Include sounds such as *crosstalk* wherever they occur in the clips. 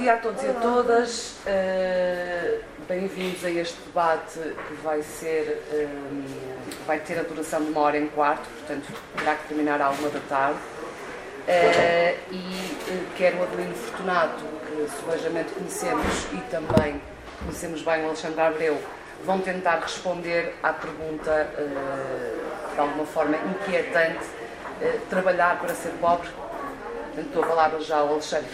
dia a todos e a todas. Uh, Bem-vindos a este debate que vai ser um, vai ter a duração de uma hora e um quarto, portanto terá que terminar à uma da tarde. Uh, e uh, quer o Adelino Fortunato, que subejamente conhecemos, e também conhecemos bem o Alexandre Abreu, vão tentar responder à pergunta uh, de alguma forma inquietante: trabalhar para ser pobre? Portanto, estou a falar já ao Alexandre.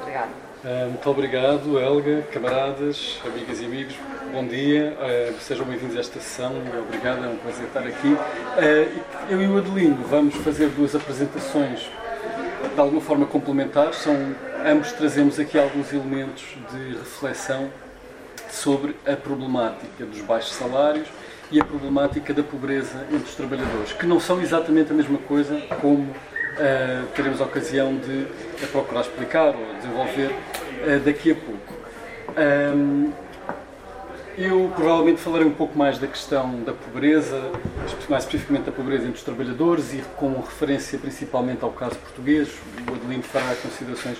Obrigado. Uh, muito obrigado, Helga, camaradas, amigas e amigos, bom dia, uh, sejam bem-vindos a esta sessão, obrigado, é um prazer estar aqui. Uh, eu e o Adelino vamos fazer duas apresentações de alguma forma complementares, são, ambos trazemos aqui alguns elementos de reflexão sobre a problemática dos baixos salários e a problemática da pobreza entre os trabalhadores, que não são exatamente a mesma coisa como uh, teremos a ocasião de procurar explicar ou desenvolver uh, daqui a pouco. Um, eu provavelmente falarei um pouco mais da questão da pobreza, mais especificamente da pobreza entre os trabalhadores e com referência principalmente ao caso português. O Adelino fará considerações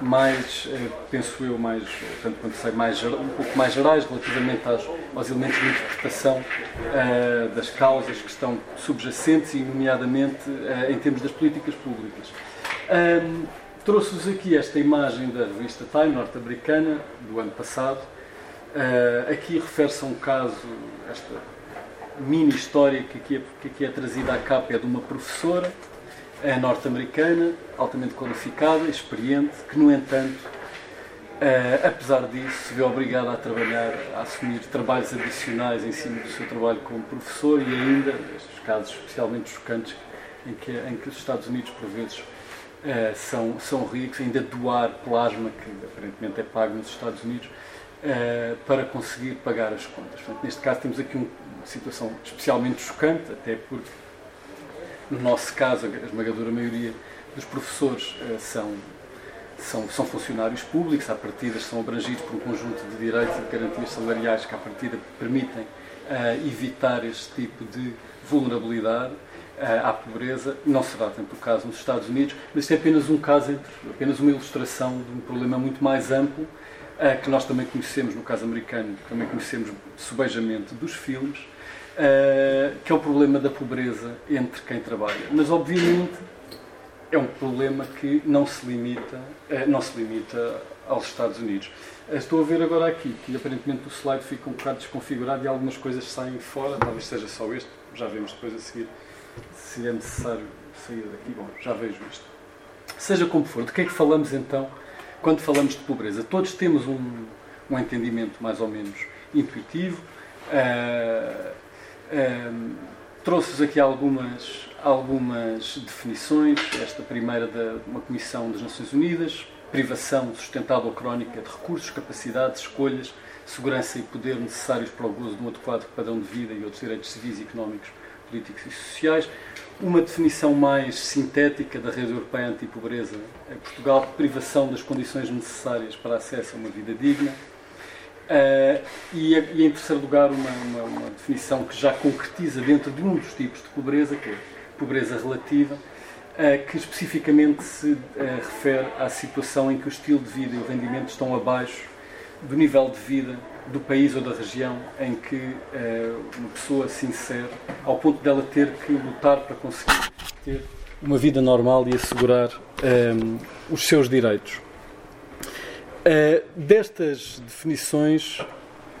mais, eh, penso eu, mais, tanto quanto sei, mais, um pouco mais gerais relativamente aos, aos elementos de interpretação uh, das causas que estão subjacentes e, nomeadamente, uh, em termos das políticas públicas. Um, Trouxe-vos aqui esta imagem da revista Time norte-americana do ano passado. Uh, aqui refere-se a um caso, esta mini história que aqui, é, que aqui é trazida à capa é de uma professora é norte-americana, altamente qualificada, experiente, que, no entanto, uh, apesar disso, se vê obrigada a trabalhar, a assumir trabalhos adicionais em cima do seu trabalho como professor e ainda, estes casos especialmente chocantes, em que, em que os Estados Unidos, por vezes, uh, são, são ricos, ainda doar plasma, que aparentemente é pago nos Estados Unidos, uh, para conseguir pagar as contas. Portanto, neste caso, temos aqui uma situação especialmente chocante, até porque no nosso caso, a esmagadora maioria dos professores uh, são, são, são funcionários públicos, à partida são abrangidos por um conjunto de direitos e de garantias salariais que, à partida, permitem uh, evitar este tipo de vulnerabilidade uh, à pobreza. Não será tanto o caso nos Estados Unidos, mas isto é apenas um caso, apenas uma ilustração de um problema muito mais amplo que nós também conhecemos no caso americano, também conhecemos subejamente dos filmes, uh, que é o problema da pobreza entre quem trabalha. Mas, obviamente, é um problema que não se limita, uh, não se limita aos Estados Unidos. Uh, estou a ver agora aqui que aparentemente o slide fica um bocado desconfigurado e algumas coisas saem fora, talvez seja só este, já vemos depois a seguir se é necessário sair daqui. Bom, já vejo isto. Seja como for, de que é que falamos então quando falamos de pobreza? Todos temos um, um entendimento mais ou menos intuitivo. Uh, um, Trouxe-vos aqui algumas, algumas definições. Esta primeira de uma Comissão das Nações Unidas: privação sustentada ou crónica de recursos, capacidades, escolhas, segurança e poder necessários para o gozo de um adequado padrão de vida e outros direitos civis, económicos, políticos e sociais. Uma definição mais sintética da Rede Europeia Antipobreza em Portugal: privação das condições necessárias para acesso a uma vida digna Uh, e, e, em terceiro lugar, uma, uma, uma, definição que já concretiza dentro de um dos tipos de pobreza, que é pobreza relativa, uh, que especificamente se uh, refere à situação em que o estilo de vida e o rendimento estão abaixo do nível de vida do país ou da região em que uma pessoa se insere, ao ponto dela ter que lutar para conseguir ter uma vida normal e assegurar um, os seus direitos. Uh, destas definições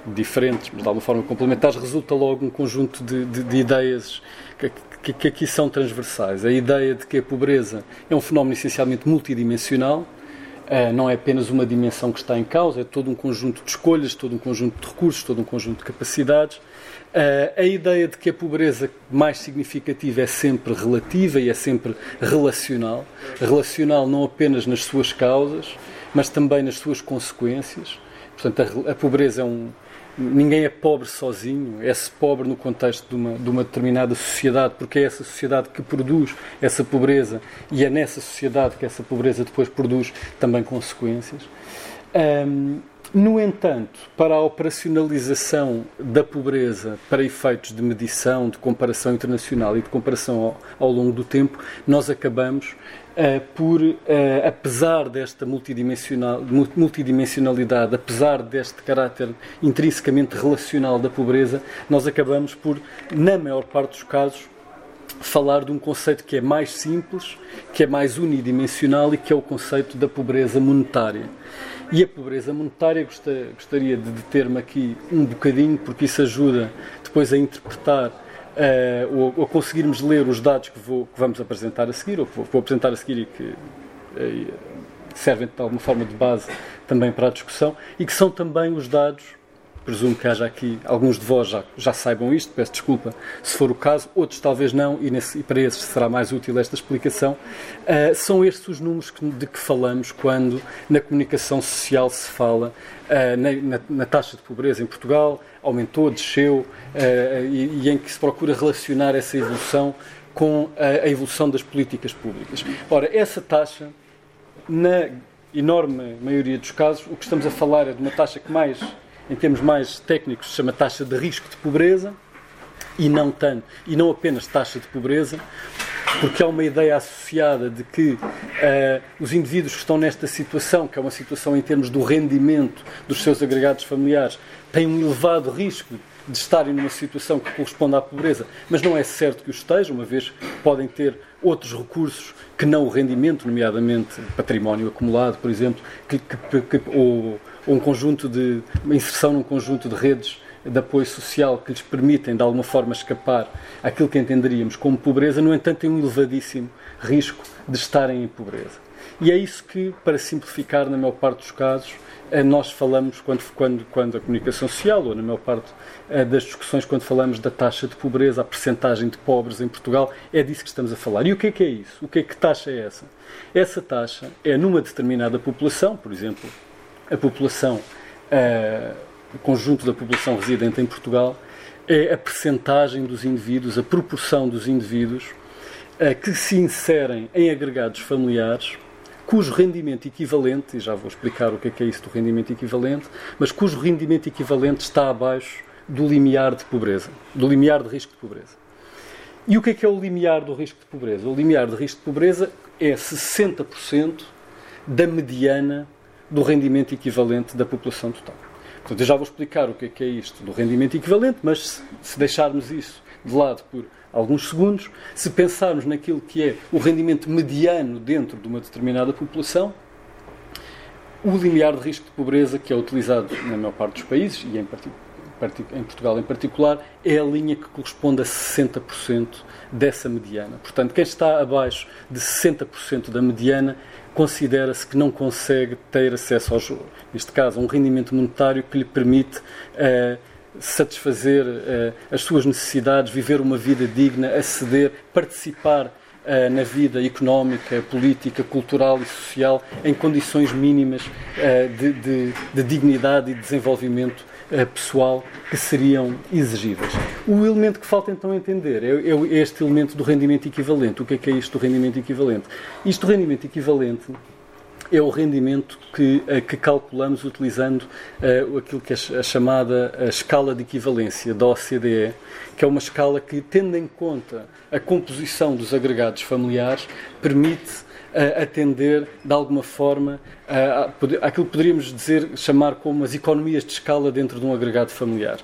diferentes, mas de alguma forma complementares, resulta logo um conjunto de, de, de ideias que, que, que, aqui são transversais. A ideia de que a pobreza é um fenómeno essencialmente multidimensional, uh, não é apenas uma dimensão que está em causa, é todo um conjunto de escolhas, todo um conjunto de recursos, todo um conjunto de capacidades. Uh, a ideia de que a pobreza mais significativa é sempre relativa e é sempre relacional, relacional não apenas nas suas causas, mas também nas suas consequências. Portanto, a, a pobreza é um. Ninguém é pobre sozinho, é-se pobre no contexto de uma, de uma determinada sociedade, porque é essa sociedade que produz essa pobreza e é nessa sociedade que essa pobreza depois produz também consequências. Um, No entanto, para a operacionalização da pobreza para efeitos de medição, de comparação internacional e de comparação ao, ao longo do tempo, nós acabamos por, uh, apesar desta multidimensional, multidimensionalidade, apesar deste caráter intrinsecamente relacional da pobreza, nós acabamos por, na maior parte dos casos, falar de um conceito que é mais simples, que é mais unidimensional e que é o conceito da pobreza monetária. E a pobreza monetária, gostaria de deter-me aqui um bocadinho, porque isso ajuda depois a interpretar uh, ou, ou conseguirmos ler os dados que, vou, que, vamos apresentar a seguir, ou que vou, vou apresentar a seguir e que uh, servem de alguma forma de base também para a discussão, e que são também os dados Presumo que haja aqui, alguns de vós já, já saibam isto, peço desculpa se for o caso, outros talvez não, e, nesse, e para esses será mais útil esta explicação. Uh, são estes os números que, de que falamos quando na comunicação social se fala uh, na, na, na, taxa de pobreza em Portugal, aumentou, desceu, uh, e, e em que se procura relacionar essa evolução com a, a evolução das políticas públicas. Ora, essa taxa, na enorme maioria dos casos, o que estamos a falar é de uma taxa que mais em termos mais técnicos, se chama taxa de risco de pobreza, e não tanto, e não apenas taxa de pobreza, porque há uma ideia associada de que uh, os indivíduos que estão nesta situação, que é uma situação em termos do rendimento dos seus agregados familiares, têm um elevado risco de estarem numa situação que corresponde à pobreza, mas não é certo que o estejam, uma vez podem ter outros recursos que não o rendimento, nomeadamente património acumulado, por exemplo, que, que, que, ou um conjunto de uma inserção num conjunto de redes de apoio social que lhes permitem de alguma forma escapar àquilo que entenderíamos como pobreza, no entanto têm um elevadíssimo risco de estarem em pobreza. E é isso que, para simplificar, na maior parte dos casos, nós falamos quando, quando, quando a comunicação social, ou na maior parte eh, das discussões, quando falamos da taxa de pobreza, a percentagem de pobres em Portugal, é disso que estamos a falar. E o que é que é isso? O que é que taxa é essa? Essa taxa é numa determinada população, por exemplo, a população, uh, o conjunto da população residente em Portugal, é a percentagem dos indivíduos, a proporção dos indivíduos que se inserem em agregados familiares cujo rendimento equivalente, e já vou explicar o que é, que é isso do rendimento equivalente, mas cujo rendimento equivalente está abaixo do limiar de pobreza, do limiar de risco de pobreza. E o que é que é o limiar do risco de pobreza? O limiar de risco de pobreza é 60% da mediana do rendimento equivalente da população total. Portanto, eu já vou explicar o que é, que é isto do rendimento equivalente, mas se, deixarmos isso de lado por alguns segundos, se pensarmos naquilo que é o rendimento mediano dentro de uma determinada população, o limiar de risco de pobreza que é utilizado na maior parte dos países, e em, em Portugal em particular, é a linha que corresponde a 60% dessa mediana. Portanto, quem está abaixo de 60% da mediana considera-se que não consegue ter acesso ao jogo. Neste caso, um rendimento monetário que lhe permite uh, satisfazer uh, as suas necessidades, viver uma vida digna, aceder, participar uh, na vida económica, política, cultural e social em condições mínimas de, de, de dignidade e desenvolvimento pessoal que seriam exigíveis. O elemento que falta então entender é, é este elemento do rendimento equivalente. O que é que é isto do rendimento equivalente? Isto do rendimento equivalente é o rendimento que, eh, que calculamos utilizando uh, aquilo que é a chamada a escala de equivalência da OCDE, que é uma escala que, tendo em conta a composição dos agregados familiares, permite uh, atender, de alguma forma, uh, àquilo que poderíamos dizer, chamar como as economias de escala dentro de um agregado familiar.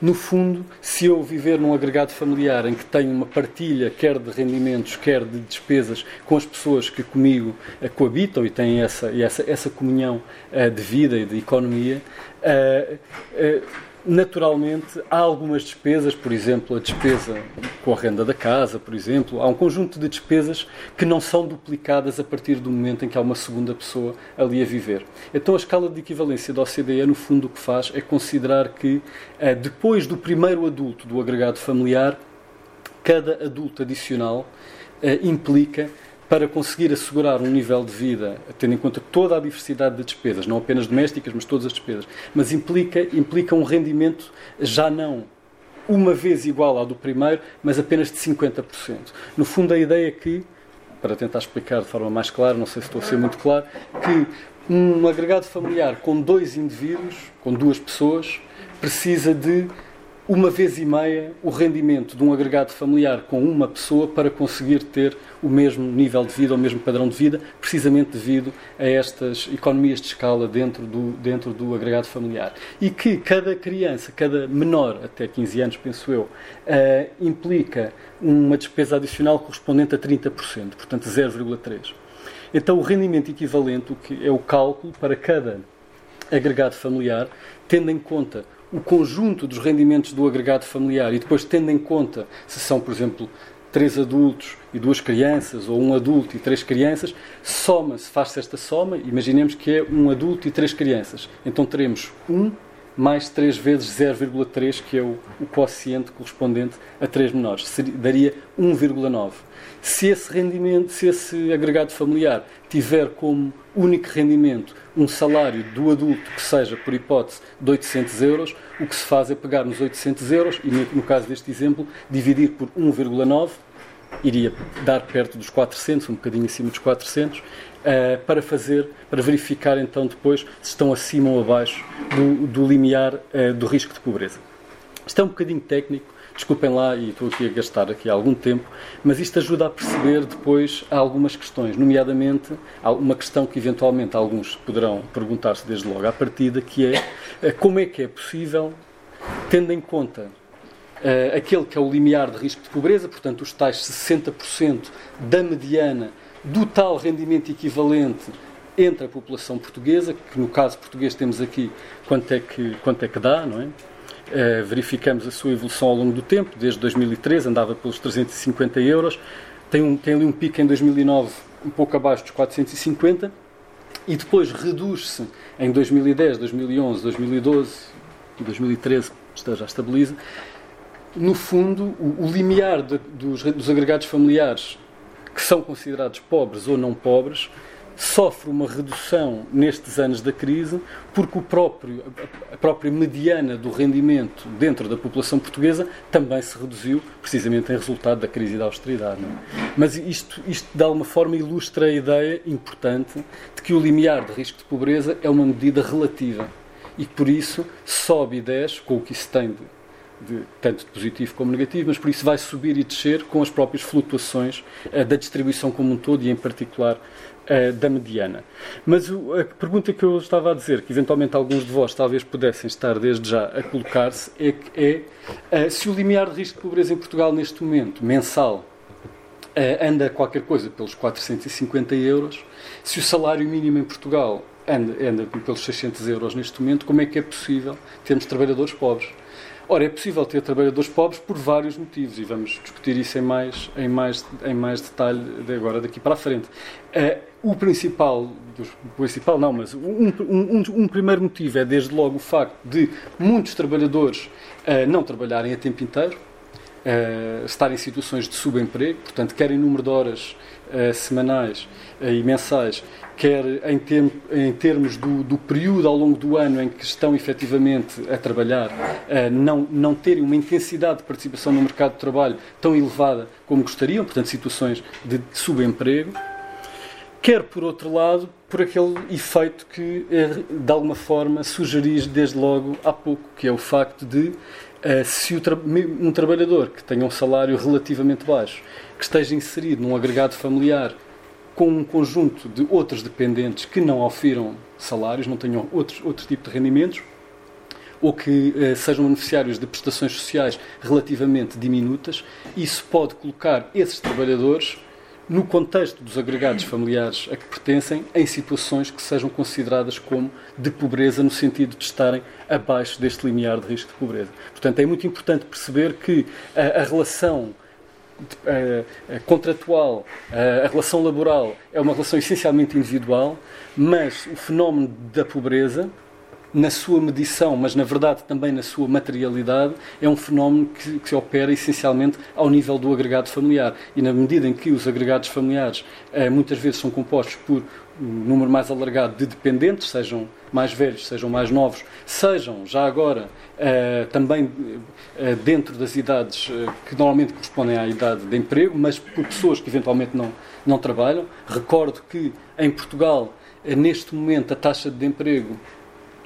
No fundo, se eu viver num agregado familiar em que tenho uma partilha, quer de rendimentos, quer de despesas, com as pessoas que comigo uh, coabitam e têm essa, essa, essa comunhão uh, de vida e de economia, uh, Naturalmente, há algumas despesas, por exemplo, a despesa com a renda da casa, por exemplo, há um conjunto de despesas que não são duplicadas a partir do momento em que há uma segunda pessoa ali a viver. Então, a escala de equivalência da OCDE, no fundo, o que faz é considerar que, eh, depois do primeiro adulto do agregado familiar, cada adulto adicional eh, implica para conseguir assegurar um nível de vida, tendo em conta toda a diversidade de despesas, não apenas domésticas, mas todas as despesas, mas implica, implica um rendimento já não uma vez igual ao do primeiro, mas apenas de 50%. No fundo, a ideia é que, para tentar explicar de forma mais clara, não sei se estou a ser muito claro, que Um agregado familiar com dois indivíduos, com duas pessoas, precisa de uma vez e meia o rendimento de um agregado familiar com uma pessoa para conseguir ter o mesmo nível de vida, o mesmo padrão de vida, precisamente devido a estas economias de escala dentro do, dentro do agregado familiar. E que cada criança, cada menor, até 15 anos, penso eu, uh, implica uma despesa adicional correspondente a 30%, portanto 0,3%. Então, o rendimento equivalente, o que é o cálculo para cada agregado familiar, tendo em conta o conjunto dos rendimentos do agregado familiar e depois tendo em conta se são, por exemplo, três adultos e duas crianças, ou um adulto e três crianças, soma-se, faz-se esta soma, imaginemos que é um adulto e três crianças. Então teremos 1 mais 3 vezes 0,3, que é o, o quociente correspondente a 3 menores. Seria, daria 1,9. Se esse rendimento, se esse agregado familiar tiver como único rendimento um salário do adulto que seja, por hipótese, de 800 euros, o que se faz é pegar nos 800 euros e, no caso deste exemplo, dividir por 1,9, iria dar perto dos 400, um bocadinho acima dos 400, uh, eh, para fazer, para verificar então depois se estão acima ou abaixo do, do limiar uh, do risco de pobreza. Isto é um bocadinho técnico, Desculpem lá, e estou aqui a gastar aqui algum tempo, mas isto ajuda a perceber depois algumas questões, nomeadamente uma questão que eventualmente alguns poderão perguntar-se desde logo à partida, que é eh, como é que é possível, tendo em conta uh, aquele que é o limiar de risco de pobreza, portanto os tais 60% da mediana do tal rendimento equivalente entre a população portuguesa, que no caso português temos aqui quanto é que, quanto é que dá, não é? Uh, verificamos a sua evolução ao longo do tempo, desde 2013 andava pelos 350 euros, tem, um, tem ali um pico em 2009 um pouco abaixo dos 450 e depois reduz-se em 2010, 2011, 2012 e 2013, já estabiliza. No fundo, o, o limiar de, dos, dos agregados familiares que são considerados pobres ou não pobres sofre uma redução nestes anos da crise, porque o próprio, a própria mediana do rendimento dentro da população portuguesa também se reduziu, precisamente em resultado da crise da austeridade. É? Mas isto, isto, de alguma forma, ilustra a ideia importante de que o limiar de risco de pobreza é uma medida relativa e que, por isso, sobe e desce, com o que isso tem de de, tanto de positivo como negativo, mas por isso vai subir e descer com as próprias flutuações uh, da distribuição como um todo e, em particular, uh, da mediana. Mas o, a pergunta que eu estava a dizer, que eventualmente alguns de vós talvez pudessem estar desde já a colocar-se, é, é uh, se o limiar de risco de pobreza em Portugal neste momento, mensal, anda qualquer coisa pelos 450 euros, se o salário mínimo em Portugal anda, anda pelos 600 euros neste momento, como é que é possível termos trabalhadores pobres? Ora, é possível ter trabalhadores pobres por vários motivos e vamos discutir isso em mais, em mais, em mais detalhe de agora daqui para a frente. Uh, o principal, o principal não, mas um, um, um, primeiro motivo é desde logo o facto de muitos trabalhadores uh, não trabalharem a tempo inteiro, uh, estar em situações de subemprego, portanto, querem número de horas semanais e mensais, quer em, term, em termos do, do, período ao longo do ano em que estão efetivamente a trabalhar, não, não terem uma intensidade de participação no mercado de trabalho tão elevada como gostariam, portanto, situações de subemprego quer por outro lado por aquele efeito que de alguma forma sugeris desde logo há pouco, que é o facto de eh, se um trabalhador que tenha um salário relativamente baixo, que esteja inserido num agregado familiar com um conjunto de outros dependentes que não ofiram salários, não tenham outros, outro tipo de rendimentos, ou que eh, sejam beneficiários de prestações sociais relativamente diminutas, isso pode colocar esses trabalhadores no contexto dos agregados familiares a que pertencem, em situações que sejam consideradas como de pobreza, no sentido de estarem abaixo deste limiar de risco de pobreza. Portanto, é muito importante perceber que a, a relação contratual, a, a relação laboral é uma relação essencialmente individual, mas o fenómeno da pobreza na sua medição, mas na verdade também na sua materialidade, é um fenómeno que, que opera essencialmente ao nível do agregado familiar. E na medida em que os agregados familiares eh, muitas vezes são compostos por um número mais alargado de dependentes, sejam mais velhos, sejam mais novos, sejam já agora eh, também eh, dentro das idades eh, que normalmente correspondem à idade de emprego, mas por pessoas que eventualmente não, não trabalham. Recordo que em Portugal neste momento, a taxa de emprego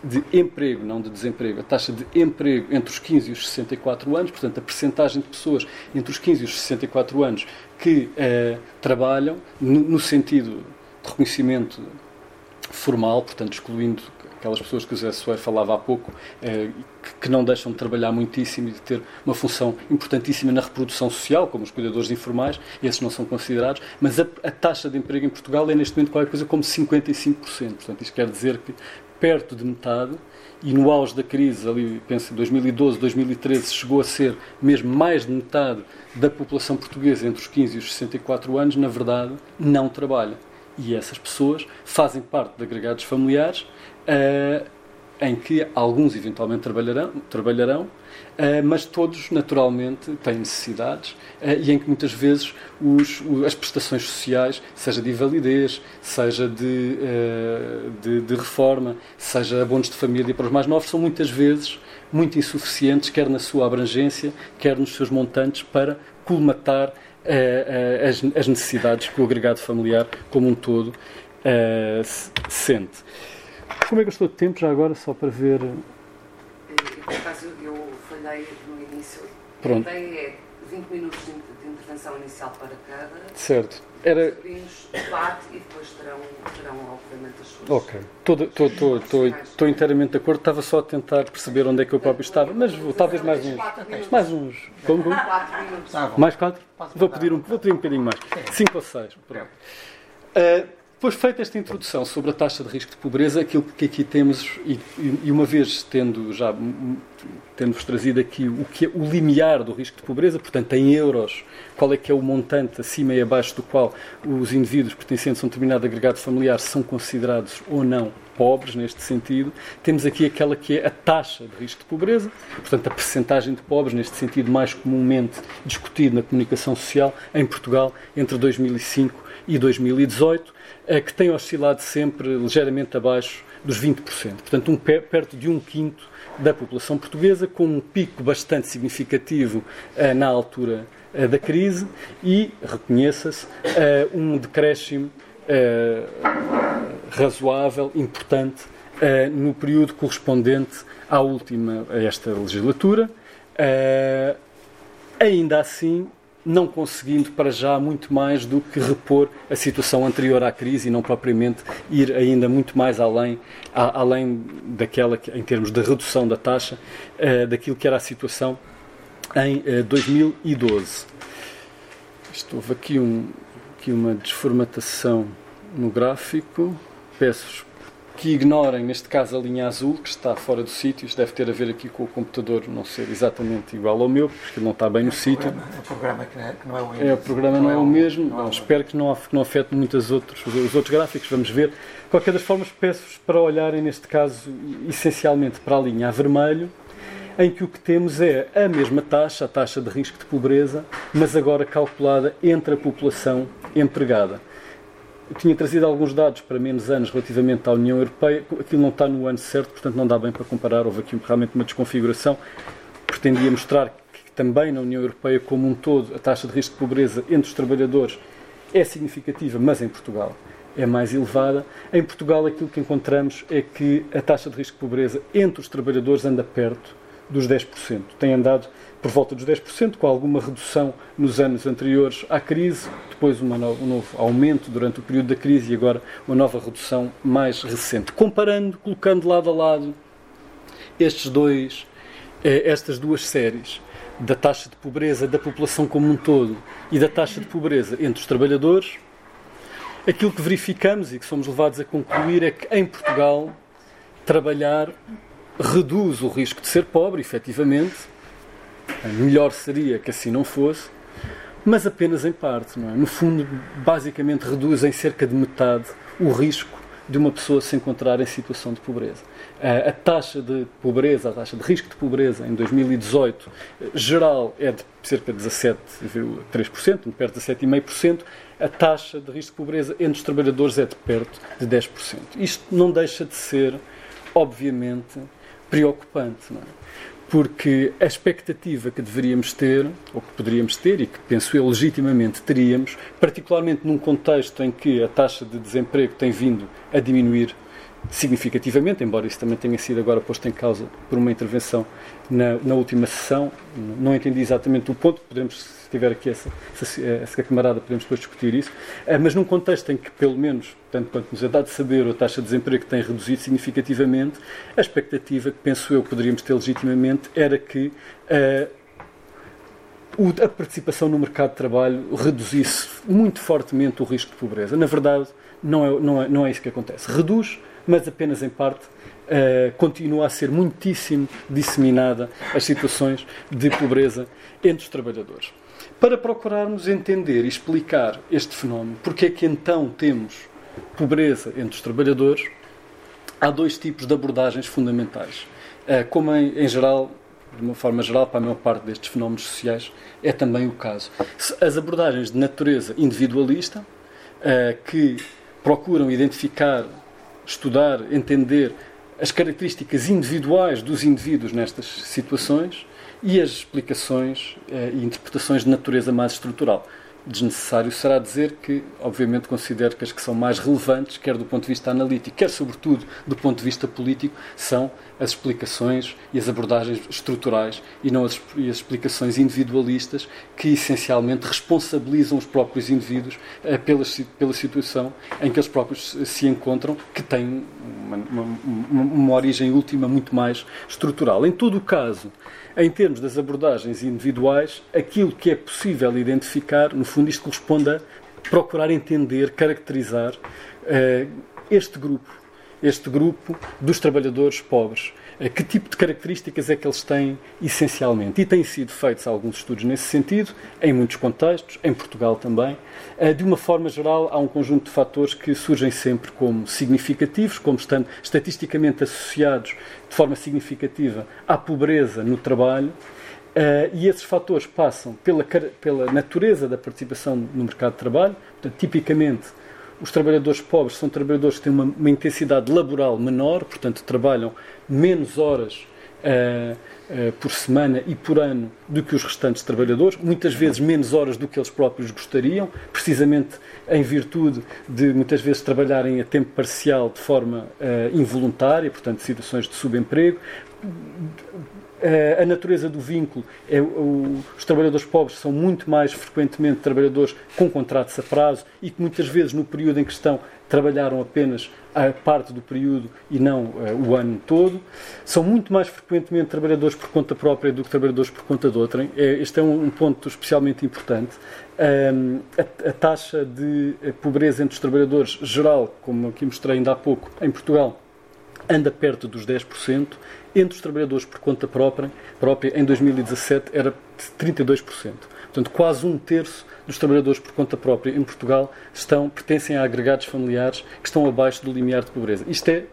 de emprego, não de desemprego, a taxa de emprego entre os 15 e os 64 anos, portanto, a percentagem de pessoas entre os 15 e os 64 anos que uh, trabalham, no, no, sentido reconhecimento formal, portanto, excluindo aquelas pessoas que o Zé Soeiro falava há pouco, que, que, não deixam de trabalhar muitíssimo e de ter uma função importantíssima na reprodução social, como os cuidadores informais, esses não são considerados, mas a, a taxa de emprego em Portugal é neste momento qualquer coisa como 55%. Portanto, isto quer dizer que perto de metade, e no auge da crise, ali penso em 2012, 2013, chegou a ser mesmo mais de metade da população portuguesa entre os 15 e os 64 anos, na verdade, não trabalha. E essas pessoas fazem parte de agregados familiares uh, em que alguns eventualmente trabalharão, trabalharão Uh, mas todos, naturalmente, têm necessidades uh, e em que muitas vezes os, as prestações sociais, seja de invalidez, seja de, de, de, reforma, seja abonos de família para os mais novos, são muitas vezes muito insuficientes, quer na sua abrangência, quer nos seus montantes, para colmatar as, as, necessidades que o agregado familiar, como um todo, sente. Como é que eu estou de tempo já agora, só para ver por acaso eu falhei no início. Pronto. A ideia é 20 minutos de, intervenção inicial para cada. Certo. Era... debate e depois terão, terão obviamente as suas. Ok. Estou inteiramente de acordo. Estava só a tentar perceber onde é que eu próprio estava, mas vou, talvez mais uns. Mais uns. Como? como? Quatro minutos. Ah, mais quatro? Vou pedir um, vou pedir um bocadinho mais. Cinco ou seis. Pronto. Uh, depois feita esta introdução sobre a taxa de risco de pobreza, aquilo que aqui temos, e, e uma vez tendo já tendo-vos trazido aqui o que é o limiar do risco de pobreza, portanto, em euros, qual é que é o montante acima e abaixo do qual os indivíduos pertencentes a um determinado agregado familiar são considerados ou não pobres neste sentido, temos aqui aquela que é a taxa de risco de pobreza, portanto, a percentagem de pobres, neste sentido mais comumente discutido na comunicação social, em Portugal, entre 2005 e 2018 que tem oscilado sempre ligeiramente abaixo dos 20%. Portanto, um, perto de um quinto da população portuguesa, com um pico bastante significativo uh, na altura uh, da crise e, reconheça-se, uh, um decréscimo razoável, importante, no período correspondente à última, a esta legislatura. ainda assim, não conseguindo para já muito mais do que repor a situação anterior à crise e não propriamente ir ainda muito mais além, a, além daquela que, em termos de redução da taxa, uh, daquilo que era a situação em uh, 2012. Isto, houve aqui, um, aqui uma desformatação no gráfico. Peço que ignorem, neste caso, a linha azul, que está fora do sítio. Isto deve ter a ver aqui com o computador não ser exatamente igual ao meu, porque ele não está bem no sítio. O programa que não é o mesmo. É, o programa não, é, o mesmo. Não, é espero que não, que não afete muitos outros, os outros gráficos. Vamos ver. De qualquer das formas, peço-vos para olharem, neste caso, essencialmente para a linha a vermelho, em que o que temos é a mesma taxa, a taxa de risco de pobreza, mas agora calculada entre a população empregada. Tinha trazido alguns dados para menos anos relativamente à União Europeia. Aquilo não está no ano certo, portanto não dá bem para comparar. Houve aqui realmente uma desconfiguração. Pretendia mostrar que também na União Europeia como um todo a taxa de risco de pobreza entre os trabalhadores é significativa, mas em Portugal é mais elevada. Em Portugal aquilo que encontramos é que a taxa de risco de pobreza entre os trabalhadores anda perto dos 10%. Tem andado por volta dos 10%, com alguma redução nos anos anteriores à crise, depois uma no, um novo aumento durante o período da crise e agora uma nova redução mais recente. Comparando, colocando lado a lado estes dois, eh, estas duas séries da taxa de pobreza da população como um todo e da taxa de pobreza entre os trabalhadores, aquilo que verificamos e que somos levados a concluir é que em Portugal trabalhar reduz o risco de ser pobre, efetivamente, Melhor seria que assim não fosse, mas apenas em parte. Não é? No fundo, basicamente reduz em cerca de metade o risco de uma pessoa se encontrar em situação de pobreza. A taxa de pobreza, a taxa de risco de pobreza em 2018 geral é de cerca de 17,3%, perto de 7,5%. A taxa de risco de pobreza entre os trabalhadores é de perto de 10%. Isto não deixa de ser, obviamente, preocupante, não é? Porque a expectativa que deveríamos ter, ou que poderíamos ter, e que penso eu legitimamente teríamos, particularmente num contexto em que a taxa de desemprego tem vindo a diminuir significativamente, embora isso também tenha sido agora posto em causa por uma intervenção na, na última sessão. Não entendi exatamente o ponto, podemos, tiver aqui essa, essa, essa camarada, podemos depois discutir isso, eh, mas num contexto em que, pelo menos, tanto quanto nos é dado saber, a taxa de desemprego tem reduzido significativamente, a expectativa que penso eu poderíamos ter legitimamente era que uh, a participação no mercado de trabalho reduzisse muito fortemente o risco de pobreza. Na verdade, não é, não é, não é isso que acontece. Reduz, mas apenas em parte, uh, continua a ser muitíssimo disseminada as situações de pobreza entre os trabalhadores. Para procurarmos entender e explicar este fenómeno, porque é que então temos pobreza entre os trabalhadores, há dois tipos de abordagens fundamentais. Uh, como em, em geral, de uma forma geral, para a maior parte destes fenómenos sociais, é também o caso. As abordagens de natureza individualista, uh, que procuram identificar estudar, entender as características individuais dos indivíduos nestas situações e as explicações eh, e interpretações de natureza mais estrutural desnecessário será dizer que, obviamente, considero que as que são mais relevantes, quer do ponto de vista analítico, quer, sobretudo, do ponto de vista político, são as explicações e as abordagens estruturais e não as, e as explicações individualistas que, essencialmente, responsabilizam os próprios indivíduos eh, pela, pela situação em que eles próprios se encontram, que tem uma, uma, uma, origem última muito mais estrutural. Em todo o caso, em termos das abordagens individuais, aquilo que é possível identificar, no fundo, isto corresponde a procurar entender, caracterizar uh, este grupo, este grupo dos trabalhadores pobres. Eh, que tipo de características é que eles têm essencialmente? E têm sido feitos alguns estudos nesse sentido, em muitos contextos, em Portugal também. Eh, de uma forma geral, há um conjunto de fatores que surgem sempre como significativos, como estando estatisticamente associados de forma significativa à pobreza no trabalho. Uh, e esses fatores passam pela, pela natureza da participação no mercado de trabalho, portanto, tipicamente os trabalhadores pobres são trabalhadores que têm uma, uma intensidade laboral menor, portanto, trabalham menos horas uh, uh, por semana e por ano do que os restantes trabalhadores, muitas vezes menos horas do que eles próprios gostariam, precisamente em virtude de muitas vezes trabalharem a tempo parcial de forma uh, involuntária, portanto, situações de subemprego a natureza do vínculo, é, os trabalhadores pobres são muito mais frequentemente trabalhadores com contratos a prazo e que muitas vezes no período em questão trabalharam apenas a parte do período e não uh, o ano todo. São muito mais frequentemente trabalhadores por conta própria do que trabalhadores por conta de outrem. É, este é um, um ponto especialmente importante. Um, a, a, taxa de eh, pobreza entre os trabalhadores geral, como aqui mostrei ainda há pouco, em Portugal, anda perto dos 10% entre os trabalhadores por conta própria, própria em 2017 era de 32%. Portanto, quase um terço dos trabalhadores por conta própria em Portugal estão, pertencem a agregados familiares que estão abaixo do limiar de pobreza. Isto é,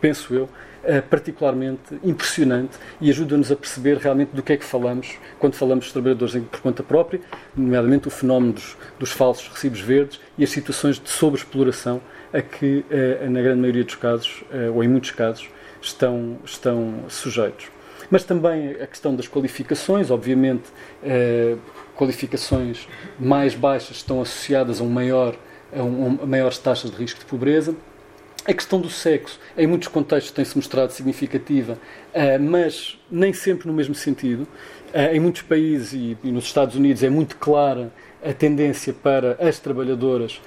penso eu, é particularmente impressionante e ajuda-nos a perceber realmente do que é que falamos quando falamos de trabalhadores por conta própria, nomeadamente o fenómeno dos, dos falsos recibos verdes e as situações de sobreexploração a que, eh, na grande maioria dos casos, eh, ou em muitos casos, estão, estão sujeitos. Mas também a questão das qualificações, obviamente, eh, qualificações mais baixas estão associadas a, um maior, a, um, a maiores taxas de risco de pobreza. A questão do sexo, em muitos contextos, tem-se mostrado significativa, mas nem sempre no mesmo sentido. Em muitos países e nos Estados Unidos é muito clara a tendência para as trabalhadoras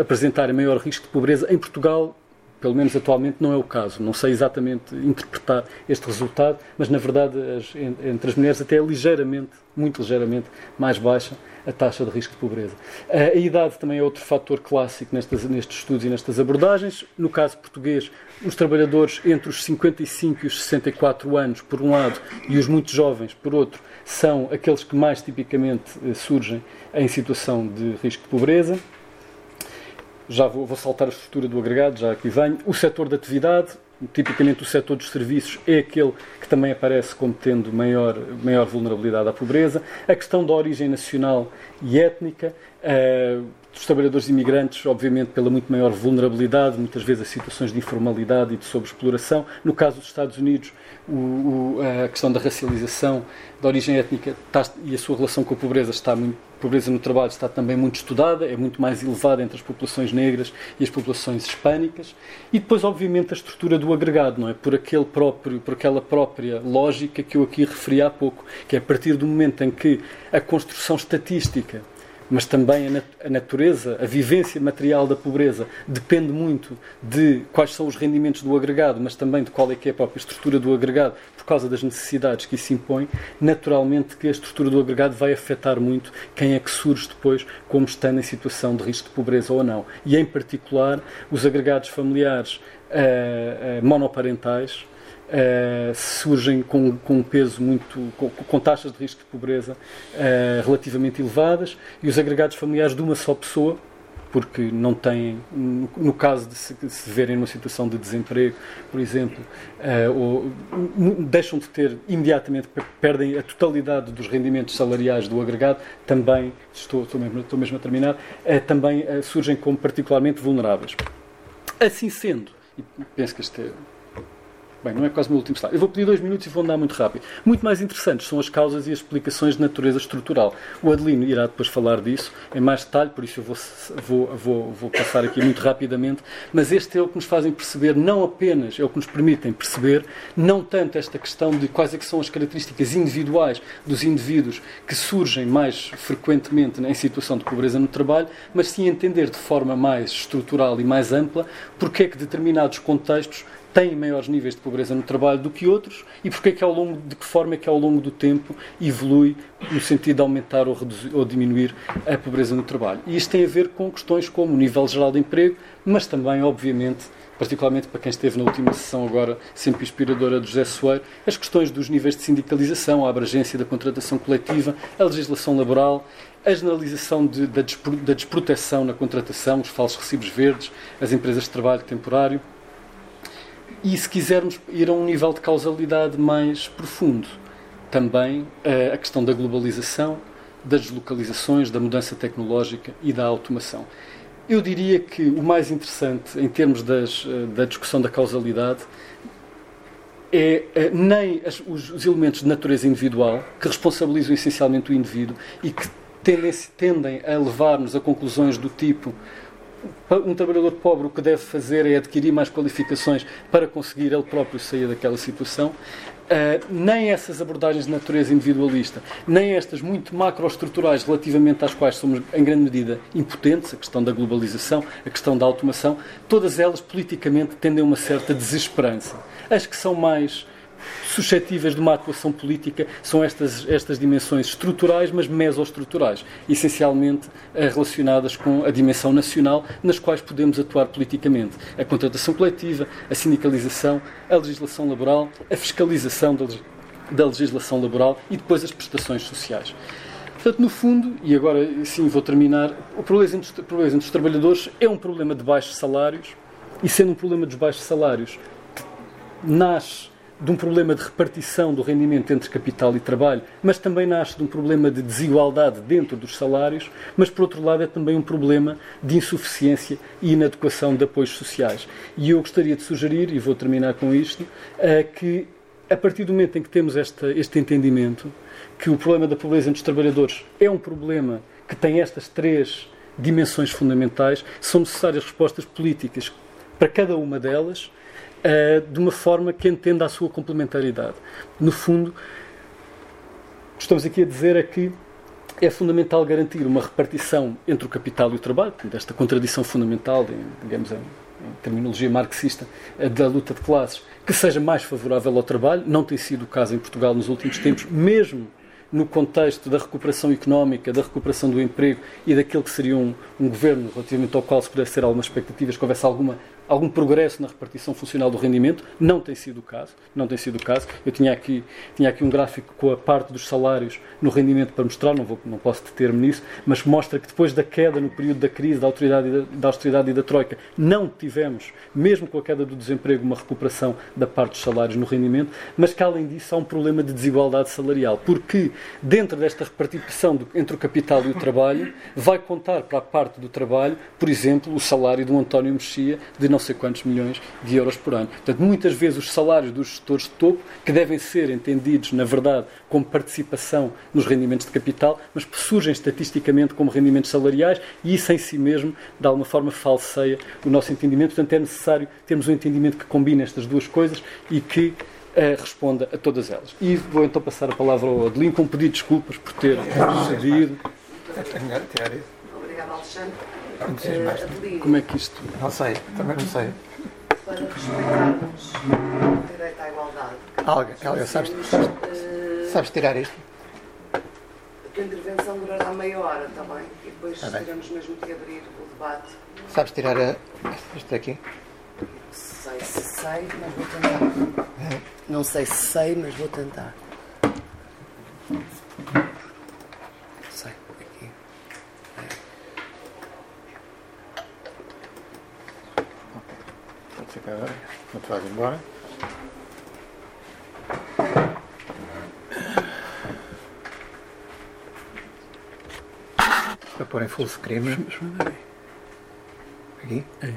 apresentarem maior risco de pobreza. Em Portugal, pelo menos atualmente, não é o caso. Não sei exatamente interpretar este resultado, mas na verdade, as, entre as mulheres, até é ligeiramente, muito ligeiramente, mais baixa a taxa de risco de pobreza. A idade também é outro fator clássico nestes, estudos e nestas abordagens. No caso português, os trabalhadores entre os 55 e os 64 anos, por um lado, e os muito jovens, por outro, são aqueles que mais tipicamente eh, surgem em situação de risco de pobreza. Já vou, vou saltar a estrutura do agregado, já aqui venho. O setor da atividade, tipicamente o setor dos serviços é aquele que também aparece como tendo maior, maior vulnerabilidade à pobreza. A questão da origem nacional e étnica, uh, dos trabalhadores imigrantes, obviamente, pela muito maior vulnerabilidade, muitas vezes a situações de informalidade e de sobreexploração. No caso dos Estados Unidos, o, o, a questão da racialização, da origem étnica está, e a sua relação com a pobreza está muito, pobreza no trabalho está também muito estudada, é muito mais elevada entre as populações negras e as populações hispânicas. E depois, obviamente, a estrutura do agregado, não é? Por aquele próprio, por aquela própria lógica que eu aqui referi há pouco, que é a partir do momento em que a construção estatística mas também a, nat a, natureza, a vivência material da pobreza depende muito de quais são os rendimentos do agregado, mas também de qual é que é a própria estrutura do agregado, por causa das necessidades que isso impõe, naturalmente que a estrutura do agregado vai afetar muito quem é que surge depois como estando em situação de risco de pobreza ou não. E em particular os agregados familiares uh, uh, monoparentais, Uh, surgem com, com, um peso muito. Com, com, taxas de risco de pobreza uh, relativamente elevadas e os agregados familiares de uma só pessoa, porque não têm, no, no caso de se, de se, verem numa situação de desemprego, por exemplo, uh, ou, deixam de ter imediatamente, perdem a totalidade dos rendimentos salariais do agregado, também, estou, estou, mesmo, estou mesmo a terminar, também surgem como particularmente vulneráveis. Assim sendo, e penso que este é Bem, não é quase o meu último slide. Eu vou pedir dois minutos e vou andar muito rápido. Muito mais interessantes são as causas e as explicações de natureza estrutural. O Adelino irá depois falar disso em mais detalhe, por isso eu vou, vou, vou, vou passar aqui muito rapidamente. Mas este é o que nos fazem perceber, não apenas, é o que nos permitem perceber, não tanto esta questão de quais é que são as características individuais dos indivíduos que surgem mais frequentemente em situação de pobreza no trabalho, mas sim entender de forma mais estrutural e mais ampla porque é que determinados contextos têm maiores níveis de pobreza no trabalho do que outros e porque é que ao longo, de que forma é que ao longo do tempo evolui no sentido de aumentar ou, reduzir, ou diminuir a pobreza no trabalho. E isto tem a ver com questões como o nível geral de emprego, mas também, obviamente, particularmente para quem esteve na última sessão agora, sempre inspiradora do José Soeiro, as questões dos níveis de sindicalização, a abrangência da contratação coletiva, a legislação laboral, a generalização de, da, da desproteção na contratação, os falsos recibos verdes, as empresas de trabalho temporário, e se quisermos ir a um nível de causalidade mais profundo, também uh, a questão da globalização, das deslocalizações, da mudança tecnológica e da automação. Eu diria que o mais interessante em termos das, uh, da discussão da causalidade é uh, nem as, os, os, elementos de natureza individual, que responsabilizam essencialmente o indivíduo e que tendem, tendem a levar-nos a conclusões do tipo um trabalhador pobre o que deve fazer é adquirir mais qualificações para conseguir ele próprio sair daquela situação. Uh, nem essas abordagens de natureza individualista, nem estas muito macroestruturais relativamente às quais somos, em grande medida, impotentes, a questão da globalização, a questão da automação, todas elas politicamente tendem a uma certa desesperança. As que são mais suscetíveis de uma atuação política são estas, estas dimensões estruturais, mas mesoestruturais, essencialmente eh, relacionadas com a dimensão nacional, nas quais podemos atuar politicamente. A contratação coletiva, a sindicalização, a legislação laboral, a fiscalização da, da legislação laboral e depois as prestações sociais. Portanto, no fundo, e agora sim vou terminar, o problema entre, o problema entre os trabalhadores é um problema de baixos salários, e sendo um problema dos baixos salários, nasce de um problema de repartição do rendimento entre capital e trabalho, mas também nasce de um problema de desigualdade dentro dos salários, mas por outro lado é também um problema de insuficiência e inadequação de apoios sociais. E eu gostaria de sugerir, e vou terminar com isto, eh, que a partir do momento em que temos este entendimento, que o problema da pobreza entre os trabalhadores é um problema que tem estas três dimensões fundamentais, são necessárias respostas políticas para cada uma delas uh, de uma forma que entenda a sua complementaridade. No fundo, estamos aqui a dizer é que é fundamental garantir uma repartição entre o capital e o trabalho, desta contradição fundamental, digamos, em, em terminologia marxista, eh, da luta de classes, que seja mais favorável ao trabalho. Não tem sido o caso em Portugal nos últimos tempos, mesmo no contexto da recuperação económica, da recuperação do emprego e daquele que seria um, um governo relativamente ao qual se pudesse ter algumas expectativas, que houvesse alguma algum progresso na repartição funcional do rendimento. Não tem sido o caso. Não tem sido o caso. Eu tinha aqui, tinha aqui um gráfico com a parte dos salários no rendimento para mostrar, não, vou, não posso deter-me nisso, mas mostra que depois da queda no período da crise, da, autoridade da, da austeridade e da troika, não tivemos, mesmo com a queda do desemprego, uma recuperação da parte dos salários no rendimento, mas que além disso há um problema de desigualdade salarial, porque dentro desta repartição do, entre o capital e o trabalho, vai contar para a parte do trabalho, por exemplo, o salário um António Mexia de não sei quantos milhões de euros por ano. Portanto, muitas vezes os salários dos gestores de topo, que devem ser entendidos, na verdade, como participação nos rendimentos de capital, mas surgem estatisticamente como rendimentos salariais e isso em si mesmo, de alguma forma, falseia o nosso entendimento. Portanto, é necessário termos um entendimento que combine estas duas coisas e que uh, responda a todas elas. E vou então passar a palavra ao Adelino com um pedido de desculpas por ter cedido. Obrigada, Alexandre. Uh, Como é que isto. Não sei, também não sei. Para respeitarmos o direito à igualdade. Alga, Alga sabes, sabes, uh, sabes tirar isto? A tua intervenção durará meia hora também. E depois ah, teremos mesmo que abrir o debate. Sabes tirar a, isto daqui? sei se sei, mas vou tentar. Não sei se sei, mas vou tentar. Sei, aqui. Ficar agora. Não te vais embora. Para pôr em full screen. Aqui? É.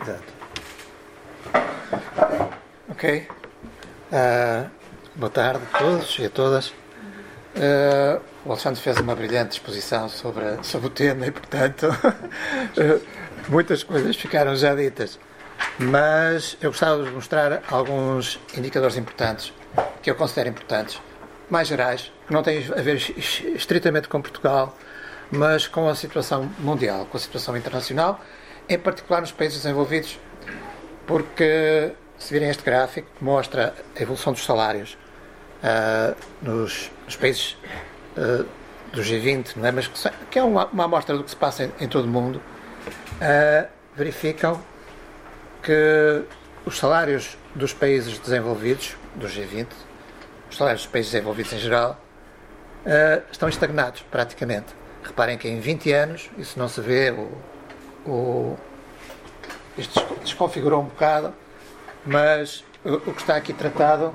Exato. Ok. Uh, boa tarde a todos e a todas. Uh, o Alexandre fez uma brilhante exposição sobre, sobre o tema e, portanto, uh, *laughs* muitas coisas ficaram já ditas. Mas eu gostava de mostrar alguns indicadores importantes, que eu considero importantes, mais gerais, que não têm a ver estritamente com Portugal, mas com a situação mundial, com a situação internacional, em particular nos países desenvolvidos, porque se virem este gráfico, mostra a evolução dos salários uh, nos, nos, países uh, do G20, não é? mas que, que é uma, uma, amostra do que se passa em, em todo o mundo, uh, verificam que os salários dos países desenvolvidos, do G20, os salários dos países desenvolvidos em geral, estão estagnados praticamente. Reparem que em 20 anos, isso não se vê, o, o, isto desconfigurou um bocado, mas o que está aqui tratado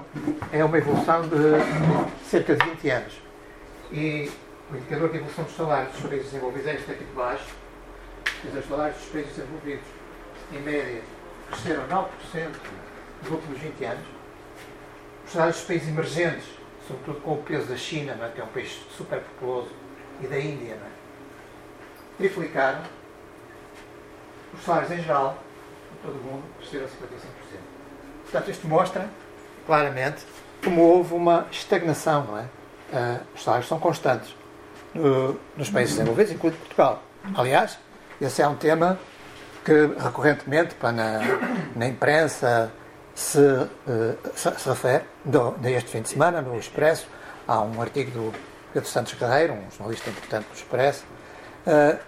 é uma evolução de cerca de 20 anos. E o indicador de evolução dos salários dos países desenvolvidos é este aqui de baixo. Os salários dos países desenvolvidos, em média, cresceram 9% nos últimos 20 anos. Os salários dos países emergentes, sobretudo com o peso da China, é? que é um país super populoso, e da Índia, é? triplicaram. Os salários em geral, em todo o mundo, cresceram 55%. Portanto, isto mostra claramente como houve uma estagnação, não é? Uh, os salários são constantes no, nos países desenvolvidos, incluindo Portugal. Aliás, esse é um tema que recorrentemente pá, na, na imprensa se, uh, se, se refere. Do, deste fim de semana, no Expresso, há um artigo do Pedro Santos Guerreiro, um jornalista importante do Expresso, uh,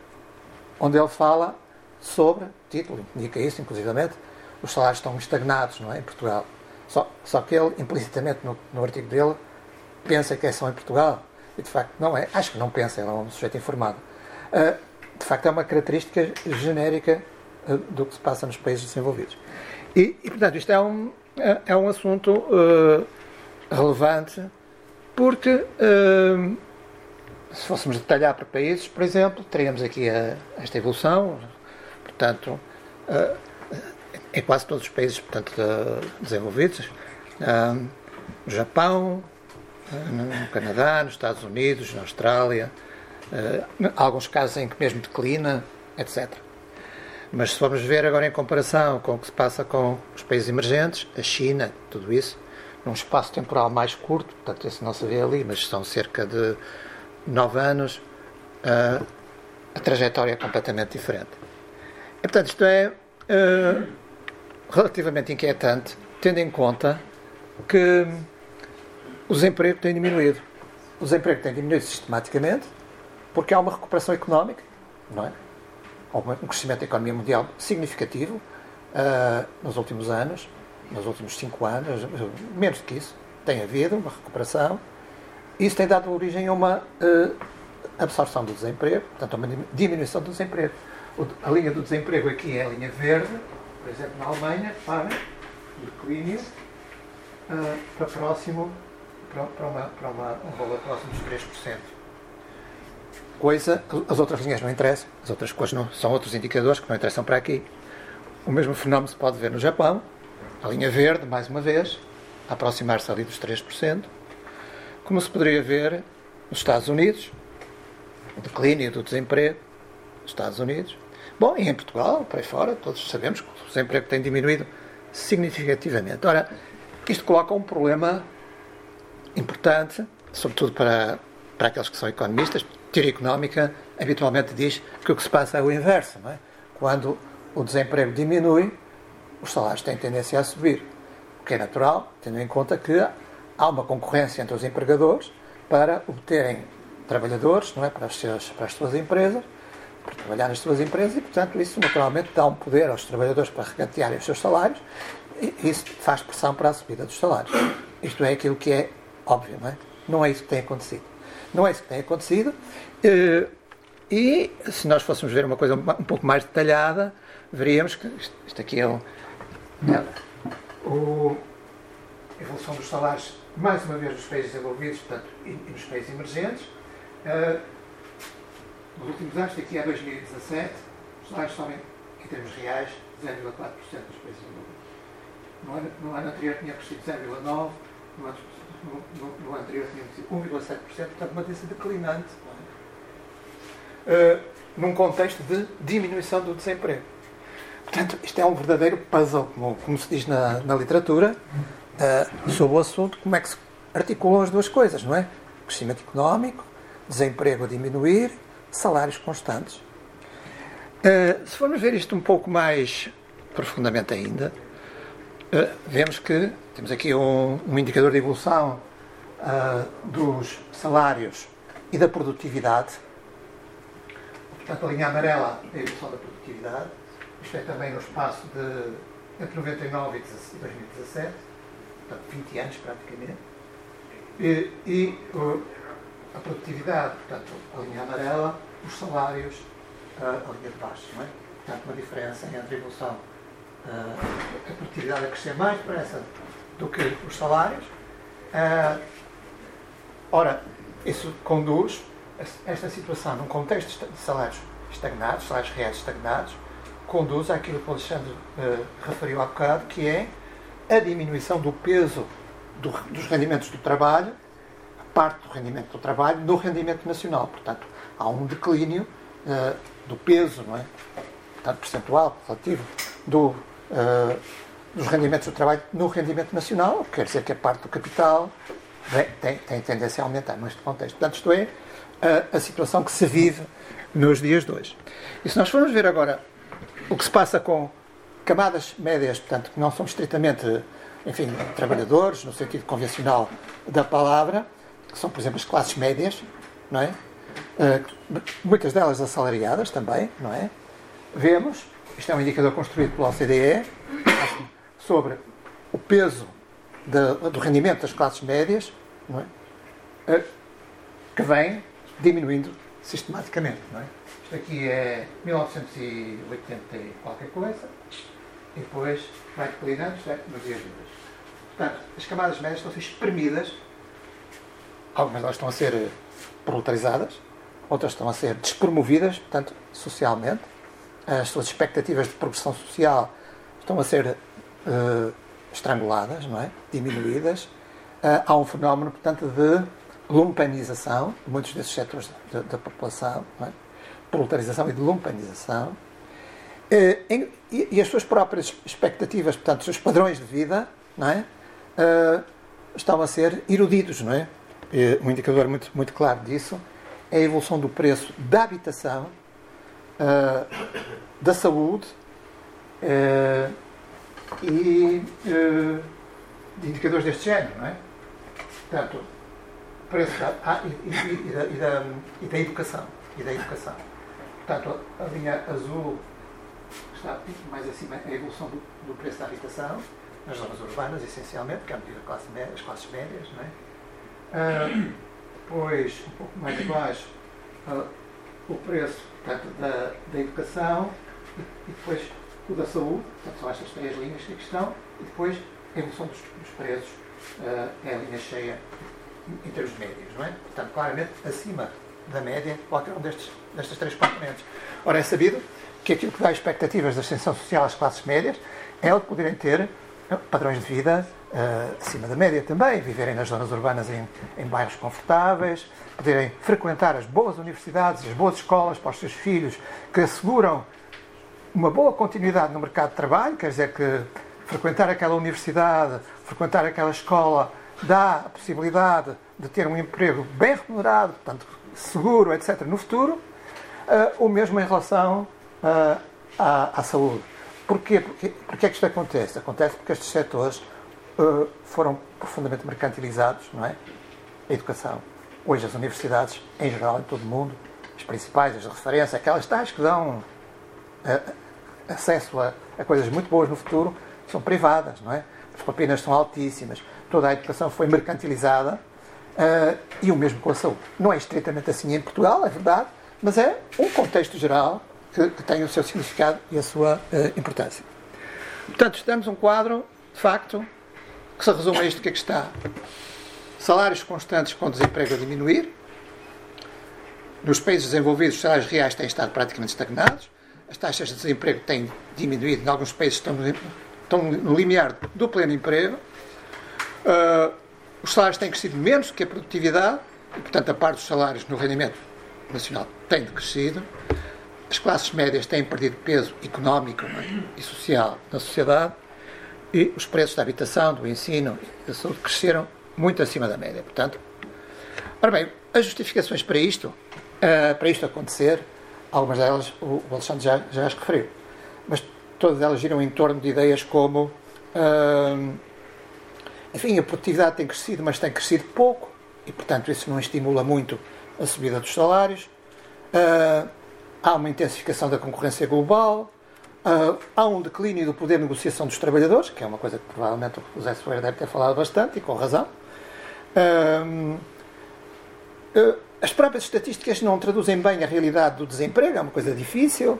onde ele fala sobre, título indica isso, inclusivamente, os salários estão estagnados não é, em Portugal. Só, só que ele, implicitamente, no, no artigo dele, pensa que é só em Portugal. E de facto não é. Acho que não pensa, ele é um sujeito informado. Uh, de facto é uma característica genérica do que se passa nos países desenvolvidos. E, e portanto, isto é um, é, é um assunto uh, relevante porque se fôssemos detalhar para países, por exemplo, teríamos aqui a, esta evolução, portanto, em quase todos os países portanto, desenvolvidos, no Japão, no Canadá, nos Estados Unidos, na Austrália, alguns casos em que mesmo declina, etc. Mas se formos ver agora em comparação com o que se passa com os países emergentes, a China, tudo isso, num espaço temporal mais curto, portanto, esse não se vê ali, mas são cerca de nove anos, a trajetória é completamente diferente. E, portanto, isto é relativamente inquietante, tendo em conta que o desemprego tem diminuído. O desemprego tem diminuído sistematicamente porque há uma recuperação económica, não é? Um crescimento da economia mundial significativo uh, nos últimos anos, nos últimos cinco anos, menos do que isso, tem havido uma recuperação. Isso tem dado origem a uma uh, absorção do desemprego, portanto, a uma diminuição do desemprego. A linha do desemprego aqui é a linha verde, por exemplo, na Alemanha, para declínio, uh, para próximo, para, uma, para uma, um valor próximo dos 3%. Coisa, as outras linhas não interessam, as outras coisas não, são outros indicadores que não interessam para aqui. O mesmo fenómeno se pode ver no Japão, a linha verde, mais uma vez, aproximar-se ali dos 3%, como se poderia ver nos Estados Unidos, o declínio do desemprego nos Estados Unidos. Bom, e em Portugal, para aí fora, todos sabemos que o desemprego tem diminuído significativamente. Ora, isto coloca um problema importante, sobretudo para, para aqueles que são economistas. Teoria económica habitualmente diz que o que se passa é o inverso. É? Quando o desemprego diminui, os salários têm tendência a subir. O que é natural, tendo em conta que há uma concorrência entre os empregadores para obterem trabalhadores não é? para, as suas, para as suas empresas, para trabalhar nas suas empresas e, portanto, isso naturalmente dá um poder aos trabalhadores para regatearem os seus salários e isso faz pressão para a subida dos salários. Isto é aquilo que é óbvio, não é? Não é isso que tem acontecido. Não é isso que tem acontecido. Eh, e se nós fôssemos ver uma coisa um pouco mais detalhada, veríamos que isto aqui é, o, é o, a evolução dos salários, mais uma vez, nos países desenvolvidos portanto, e, nos países emergentes. Uh, nos últimos anos, daqui a 2017, os salários sobem, em termos reais, 0,4% dos países desenvolvidos. No ano, no ano anterior tinha crescido 0,9%, no, no, no, anterior crescido 1,7%, portanto, uma tendência declinante. Uh, num contexto de diminuição do desemprego. Portanto, isto é um verdadeiro puzzle, como, como se diz na, na literatura, uh, sobre o assunto, como é que se articulam as duas coisas, não é? Crescimento económico, desemprego a diminuir, salários constantes. Uh, se formos ver isto um pouco mais profundamente ainda, uh, vemos que temos aqui um, um indicador de evolução dos salários e da produtividade. Portanto, a linha amarela é a evolução da produtividade isto é também no espaço de entre 99 e 2017, portanto 20 anos praticamente, e, e a produtividade, portanto a linha amarela, os salários, a, a linha de baixo, não é? Portanto, uma diferença entre a evolução, a, a produtividade a crescer mais depressa do que os salários. ora, isso conduz esta situação num contexto de salários estagnados, salários reais estagnados, conduz àquilo que o Alexandre uh, referiu há bocado, que é a diminuição do peso do, dos rendimentos do trabalho, a parte do rendimento do trabalho, no rendimento nacional. Portanto, há um declínio uh, do peso, não é? Portanto, percentual, relativo, do, uh, dos rendimentos do trabalho no rendimento nacional, quer dizer que a parte do capital tem, tem tendência a aumentar neste contexto. Portanto, isto é a, a situação que se vive nos dias de hoje. E se nós formos ver agora o que se passa com camadas médias, portanto, que não são estritamente, enfim, trabalhadores, no sentido convencional da palavra, que são, por exemplo, as classes médias, não é? Uh, muitas delas assalariadas também, não é? Vemos, isto é um indicador construído pela OCDE, sobre o peso do rendimento das classes médias, é? Uh, que vem diminuindo sistematicamente, é? Isto aqui é 1980 e qualquer coisa, e depois vai declinando, certo? Nos dias de hoje. Portanto, as camadas médias estão a ser espremidas, algumas delas estão a ser proletarizadas, outras estão a ser despromovidas, portanto, socialmente. As suas expectativas de progressão social estão a ser uh, estranguladas, não é? Diminuídas. Uh, há um fenómeno, portanto, de lumpanização de muitos desses setores da população, não é? proletarização e de lumpanização, eh, e, as suas próprias expectativas, portanto, os seus padrões de vida, não é? Estão a ser erudidos, não é? Um indicador muito, muito claro disso é a evolução do preço da habitação, eh, da saúde e de indicadores deste género, não é? Portanto, preço da, ah, e, e, e, da, e, da, e da educação. E da educação. portanto, a linha azul está mais acima a evolução do, do, preço da habitação, nas zonas urbanas, essencialmente, que é a medida classe média, as classes médias, não é? Uh, depois, um pouco mais abaixo, uh, o preço portanto, da, da educação e, depois o da saúde, portanto, são estas três linhas que estão, e depois a evolução dos, dos preços uh, é a linha cheia em, em termos médios, não é? Portanto, claramente acima da média qualquer um destes, destas três componentes. Ora, é sabido que aquilo que dá expectativas de ascensão social às classes médias é o de poderem ter padrões de vida uh, acima da média também, viverem nas zonas urbanas em, em bairros confortáveis, poderem frequentar as boas universidades as boas escolas para os seus filhos, que asseguram uma boa continuidade no mercado de trabalho, quer dizer que frequentar aquela universidade, frequentar aquela escola, dá a possibilidade de ter um emprego bem remunerado, portanto, seguro, etc., no futuro, uh, o mesmo em relação uh, à, à, saúde. Porquê? Porque, porque é que isto acontece? Acontece porque estes setores foram profundamente mercantilizados, não é? A educação. Hoje as universidades, em geral, em todo o mundo, as principais, as de referência, aquelas tais que dão acesso a, a coisas muito boas no futuro, são privadas, não é? As propinas são altíssimas, toda a educação foi mercantilizada uh, e o mesmo com a saúde. Não é estritamente assim em Portugal, é verdade, mas é um contexto geral que, que tem o seu significado e a sua uh, importância. Portanto, estamos um quadro, de facto, que se resume a isto que é que está. Salários constantes com desemprego a diminuir. Nos países desenvolvidos, os salários reais têm estado praticamente estagnados. As taxas de desemprego têm diminuído. Em alguns países estão no, estão no limiar do pleno emprego. Uh, os salários têm crescido menos que a produtividade. E, portanto, a parte dos salários no rendimento nacional tem decrescido. As classes médias têm perdido peso económico e social na sociedade e os preços da habitação, do ensino e da saúde cresceram muito acima da média. Portanto, ora bem, as justificações para isto, uh, para isto acontecer, algumas delas o, Alexandre já, já as referiu, mas todas elas giram em torno de ideias como uh, enfim, a produtividade tem crescido, mas tem crescido pouco e, portanto, isso não estimula muito a subida dos salários. Uh, há uma intensificação da concorrência global, Uh, há um declínio do poder de negociação dos trabalhadores, que é uma coisa que provavelmente o José Soeira deve ter falado bastante, e com razão. Uh, uh, as próprias estatísticas não traduzem bem a realidade do desemprego, é uma coisa difícil.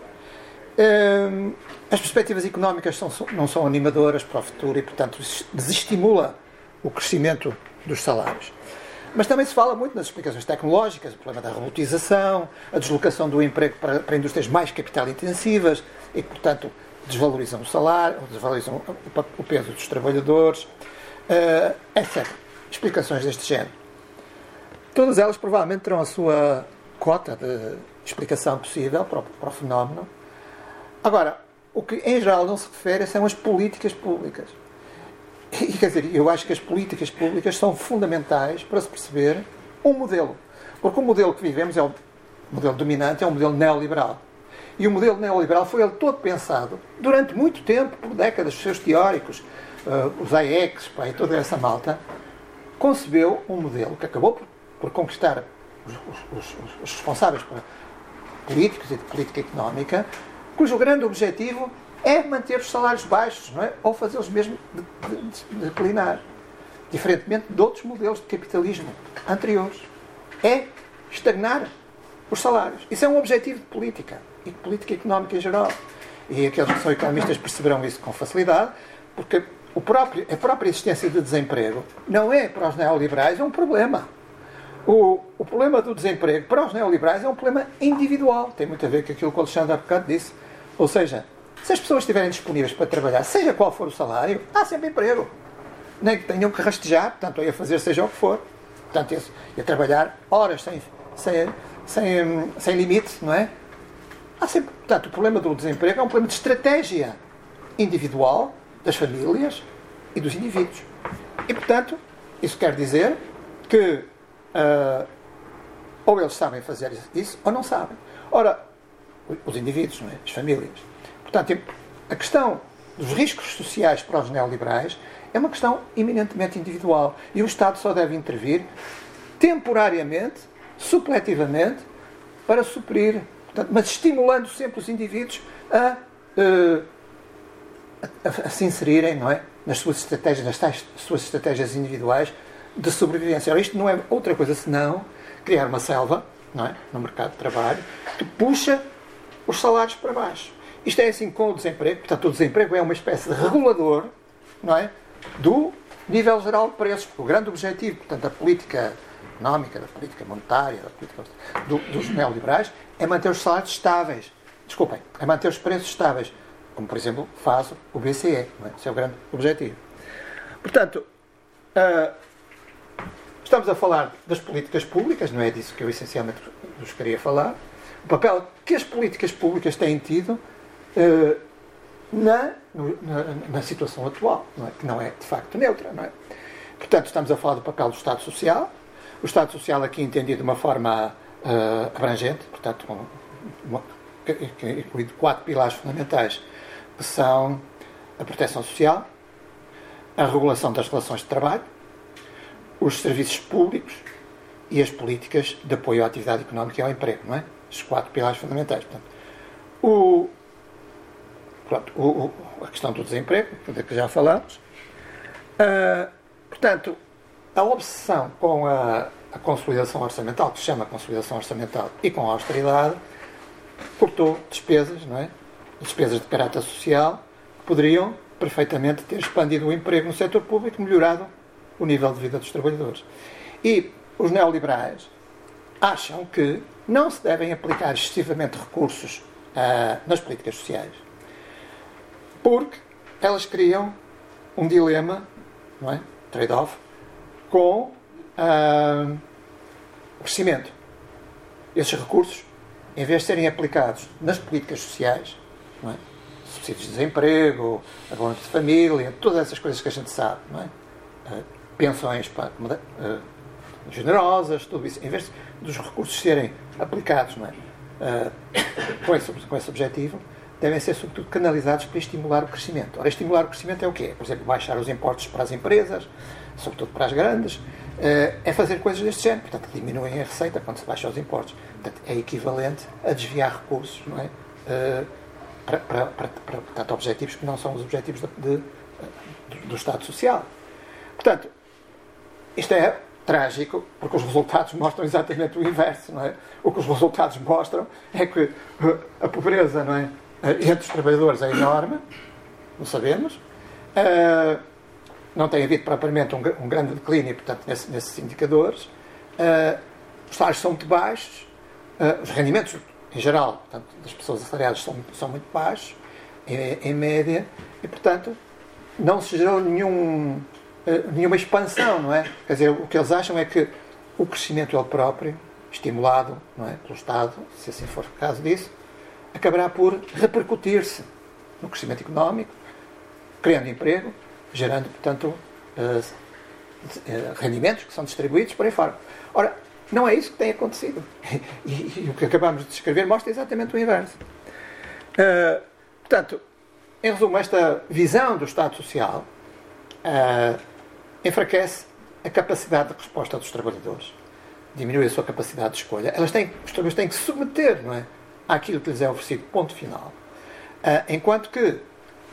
as perspectivas económicas são, não são animadoras para o futuro e, portanto, desestimula o crescimento dos salários. Mas também se fala muito nas explicações tecnológicas, o problema da robotização, a deslocação do emprego para, para indústrias mais capital-intensivas e, portanto, desvalorizam o salário, desvalorizam o peso dos trabalhadores, uh, etc. Explicações deste género. Todas elas provavelmente terão a sua cota de explicação possível para o, para o fenómeno. Agora, o que em geral não se refere são as políticas públicas. E, quer dizer, eu acho que as políticas públicas são fundamentais para se perceber um modelo. Porque o modelo que vivemos é o modelo dominante, é um modelo neoliberal. E o modelo neoliberal foi ele todo pensado, durante muito tempo, por décadas, os seus teóricos, uh, os AEX, pá, e toda essa malta, concebeu um modelo que acabou por, por conquistar os, os, os, responsáveis políticos e de política económica, cujo grande objetivo é manter os salários baixos, não é? ou fazê-los mesmo declinar. Diferentemente de outros modelos de capitalismo anteriores. É estagnar os salários. Isso é um objetivo de política e de política económica em geral. E aqueles que são economistas perceberão isso com facilidade, porque o próprio, a própria existência de desemprego não é para os neoliberais é um problema. O, o problema do desemprego para os neoliberais é um problema individual. Tem muito a ver com aquilo que o Alexandre há bocado disse. Ou seja, se as pessoas estiverem disponíveis para trabalhar, seja qual for o salário, há sempre emprego. Nem que tenham que rastejar, portanto, a fazer seja o que for. Portanto, e a trabalhar horas sem, sem, sem, sem limite, não é? Há sempre, portanto, o problema do desemprego é um problema de estratégia individual das famílias e dos indivíduos. E, portanto, isso quer dizer que uh, ou eles sabem fazer isso ou não sabem. Ora, os indivíduos, não é? as famílias. Portanto, a questão dos riscos sociais para os neoliberais é uma questão eminentemente individual. E o Estado só deve intervir temporariamente, supletivamente, para suprir, Portanto, mas estimulando sempre os indivíduos a, uh, a, a, se inserirem não é? nas suas estratégias, nas tais, suas estratégias individuais de sobrevivência. Ora, isto não é outra coisa senão criar uma selva não é? no mercado de trabalho que puxa os salários para baixo. Isto é assim com o desemprego, portanto, o desemprego é uma espécie de regulador não é? do nível geral de preços, porque o grande objetivo, portanto, da política económica, da política monetária, da política do, dos neoliberais, é manter os salários estáveis. Desculpem, é manter os preços estáveis, como por exemplo faz o BCE. É? Esse é o grande objetivo. Portanto, uh, estamos a falar das políticas públicas, não é disso que eu essencialmente vos queria falar. O papel que as políticas públicas têm tido uh, na, na, na, situação atual, não é? que não é de facto neutra. Não é? Portanto, estamos a falar do papel do Estado Social. O Estado Social aqui entendido de uma forma uh, abrangente, portanto, que inclui quatro pilares fundamentais, que são a proteção social, a regulação das relações de trabalho, os serviços públicos e as políticas de apoio à atividade económica e ao emprego, não é? Estes quatro pilares fundamentais. Portanto, o, pronto, o, a questão do desemprego, da que já falamos. Uh, portanto, a obsessão com a, a, consolidação orçamental, que se chama consolidação orçamental, e com a austeridade, cortou despesas, não é? Despesas de caráter social, que poderiam perfeitamente ter expandido o emprego no setor público, melhorado o nível de vida dos trabalhadores. E os neoliberais acham que não se devem aplicar excessivamente recursos uh, nas políticas sociais porque elas criam um dilema, não é? Trade-off, com uh, o crescimento. Esses recursos, em vez de serem aplicados nas políticas sociais, não é? subsídios de desemprego, abono de família, todas essas coisas que a gente sabe, não é? Uh, pensões para, uh, generosas, tudo isso, em vez dos recursos serem aplicados não é? Uh, com, esse, com esse objetivo, devem ser, sobretudo, canalizados para estimular o crescimento. Ora, estimular o crescimento é o quê? Por exemplo, baixar os impostos para as empresas, sobretudo para as grandes, eh, é fazer coisas deste género. Portanto, diminuem a receita quando se baixa os impostos. Portanto, é equivalente a desviar recursos não é? Eh, para, para, para, para portanto, objetivos que não são os objetivos de, de, do Estado Social. Portanto, isto é trágico, porque os resultados mostram exatamente o inverso. Não é? O que os resultados mostram é que a pobreza não é? Eh, entre os trabalhadores é enorme, não sabemos. Uh, não tem havido propriamente um, um grande declínio, portanto, nesse, nesses indicadores. Uh, os salários são muito baixos, uh, os rendimentos, em geral, portanto, das pessoas assalariadas são, são muito baixos, em, em, média, e, portanto, não se gerou nenhum, nenhuma expansão, não é? Quer dizer, o que eles acham é que o crescimento ele próprio, estimulado não é, pelo Estado, se assim for o caso disso, acabará por repercutir-se no crescimento económico, criando emprego, gerando, portanto, uh, rendimentos que são distribuídos por aí fora. Ora, não é isso que tem acontecido. *laughs* E, o que acabamos de descrever mostra exatamente o inverso. Uh, portanto, em resumo, esta visão do Estado Social enfraquece a capacidade de resposta dos trabalhadores. Diminui a sua capacidade de escolha. Elas têm, os trabalhadores têm que se submeter, não é? àquilo que lhes é oferecido, ponto final. Enquanto que,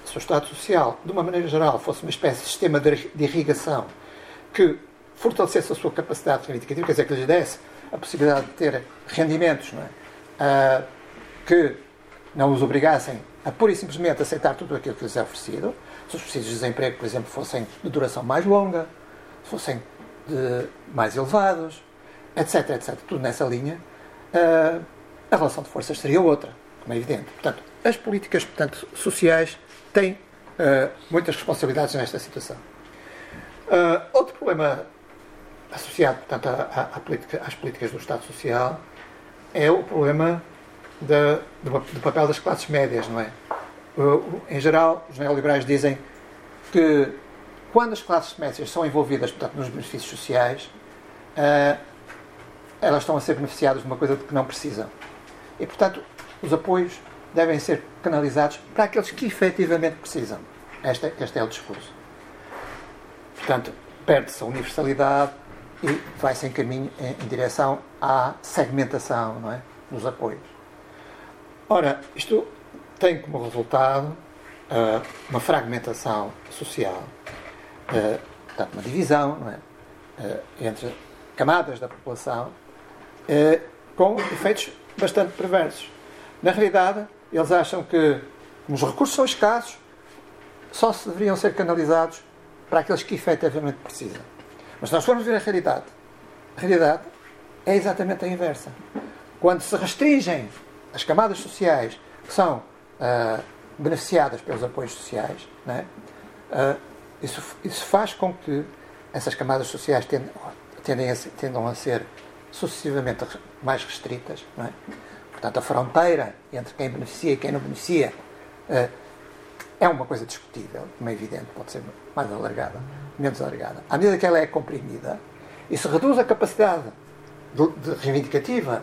se o Estado Social, de uma maneira geral, fosse uma espécie de sistema de irrigação que fortalecesse a sua capacidade reivindicativa, quer dizer, que lhes desse a possibilidade de ter rendimentos não é? uh, que não os obrigassem a pura e simplesmente aceitar tudo aquilo que lhes é oferecido, se os subsídios de desemprego, por exemplo, fossem de duração mais longa, fossem mais elevados, etc, etc, tudo nessa linha, uh, a relação de forças seria outra, como é evidente. Portanto, as políticas portanto, sociais têm uh, muitas responsabilidades nesta situação. Uh, outro problema associado portanto, à, à política, às políticas do Estado Social é o problema do, do, papel das classes médias, não é? Em geral, os neoliberais dizem que quando as classes médias são envolvidas portanto, nos benefícios sociais, uh, elas estão a ser beneficiadas de uma coisa de que não precisam. E, portanto, os apoios devem ser canalizados para aqueles que efetivamente precisam. Este, este é o discurso. Portanto, perde-se a universalidade e vai-se em caminho em, em, direção à segmentação não é? dos apoios. Ora, isto tem como resultado uh, uma fragmentação social, uh, portanto, uma divisão é? uh, entre camadas da população, com efeitos bastante perversos. Na realidade, eles acham que, os recursos são escassos, só se deveriam ser canalizados para aqueles que efetivamente precisam. Mas nós formos ver a realidade, a realidade é exatamente a inversa. Quando se restringem as camadas sociais que são uh, beneficiadas pelos apoios sociais, é? uh, isso, isso, faz com que essas camadas sociais tendem, tendem a, tendam a ser sucessivamente mais restritas. É? Portanto, a fronteira entre quem beneficia e quem não beneficia uh, é uma coisa discutível, como é evidente, pode ser mais alargada, menos alargada. À medida que ela é comprimida, isso reduz a capacidade de, de reivindicativa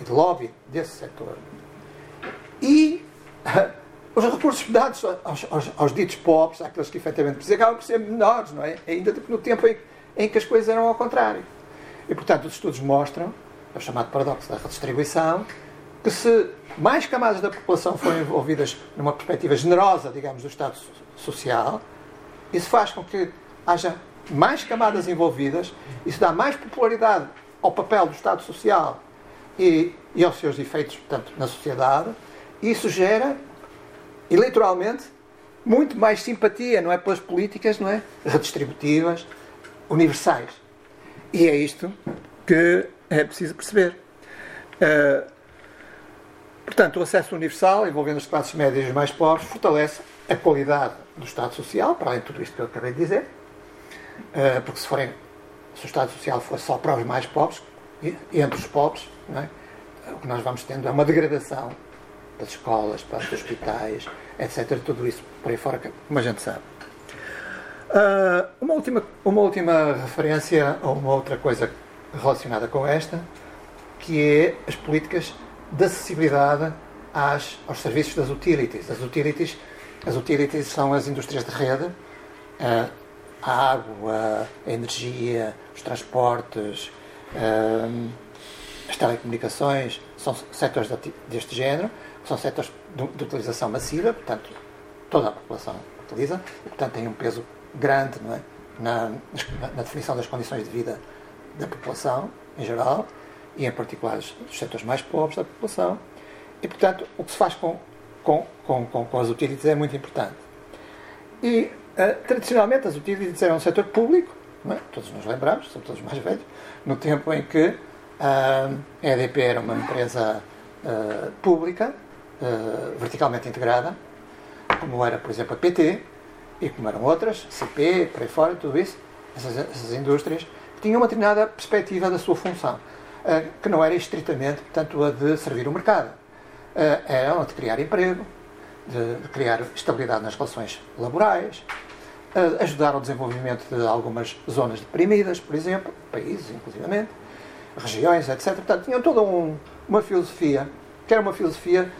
e de lobby desse setor. E uh, os recursos dados aos, aos, aos, ditos pobres, àqueles que efetivamente precisam, acabam por ser menores, não é? Ainda no tempo em, em, que as coisas eram ao contrário. E, portanto, os estudos mostram, é o chamado paradoxo da redistribuição, que se mais camadas da população forem envolvidas numa perspectiva generosa, digamos, do Estado social, isso faz com que haja mais camadas envolvidas, isso dá mais popularidade ao papel do Estado social e, e aos seus efeitos, portanto, na sociedade, e isso gera, eleitoralmente, muito mais simpatia, não é? Pelas políticas, não é? Redistributivas, universais. E é isto que é preciso perceber. Uh, portanto, o acesso universal, envolvendo as classes médias mais pobres, fortalece a qualidade do Estado Social, para além de tudo isto que eu acabei de dizer, uh, porque se, forem, se o Estado Social for só para os mais pobres, entre os pobres, é? o que nós vamos tendo é uma degradação das escolas, para os hospitais, etc. Tudo isso por aí fora, como a gente sabe. Uh, uma, última, uma última referência a uma outra coisa relacionada com esta, que é as políticas de acessibilidade às, aos serviços das utilities. As utilities, as utilities são as indústrias de rede, uh, a água, a energia, os transportes, uh, as telecomunicações, são setores deste género, são setores de, utilização massiva, portanto, toda a população utiliza, e, portanto, têm um peso grande é? na, na, definição das condições de vida da população em geral e em particular dos setores mais pobres da população. E portanto o que se faz com, com, com, com, com as utilities é muito importante. E uh, tradicionalmente as utilities eram um setor público é? todos nos lembramos, somos todos mais velhos no tempo em que uh, a EDP era uma empresa uh, pública verticalmente integrada como era por exemplo a PT e como eram outras, CP, por aí fora, tudo isso, essas, essas indústrias, tinham uma determinada perspectiva da sua função, que não era estritamente, portanto, a de servir o mercado. Eh, era a de criar emprego, de, criar estabilidade nas relações laborais, ajudar ao desenvolvimento de algumas zonas deprimidas, por exemplo, países, inclusivamente, regiões, etc. Portanto, tinham toda um, uma filosofia, que era uma filosofia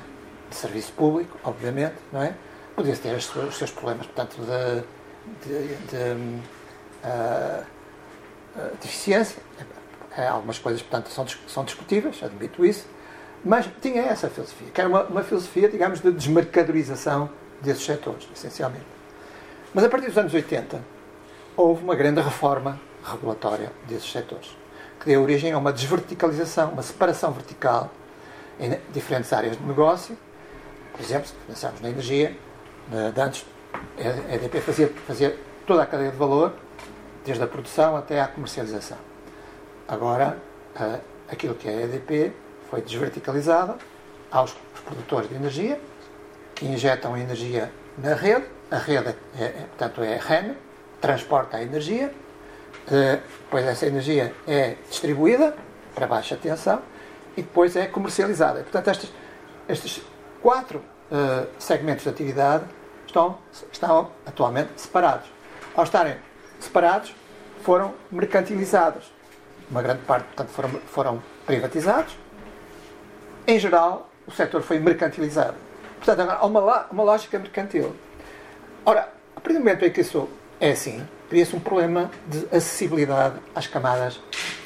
de serviço público, obviamente, não é? podia ter os seus problemas, portanto, de, de, de uh. Algumas coisas, portanto, são, são discutíveis, admito isso, mas tinha essa filosofia, que era uma, uma filosofia, digamos, de desmercadorização desses setores, essencialmente. Mas a partir dos anos 80, houve uma grande reforma regulatória desses setores, que deu origem a uma desverticalização, uma separação vertical em diferentes áreas de negócio. Por exemplo, se pensarmos na energia, antes, a EDP fazia, fazia toda a cadeia de valor, desde a produção até à comercialização. Agora, aquilo que é a EDP foi desverticalizado aos produtores de energia, que injetam energia na rede, a rede, é, é, portanto, é a REN, transporta a energia, eh, depois essa energia é distribuída para baixa tensão e depois é comercializada. Portanto, estes, estes quatro uh, segmentos de atividade estão, estão atualmente separados. Ao estarem separados, foram mercantilizados. Uma grande parte, portanto, foram, foram privatizados. Em geral, o setor foi mercantilizado. Portanto, agora há uma, uma lógica mercantil. Ora, a partir do momento em que isso é assim, cria-se um problema de acessibilidade às camadas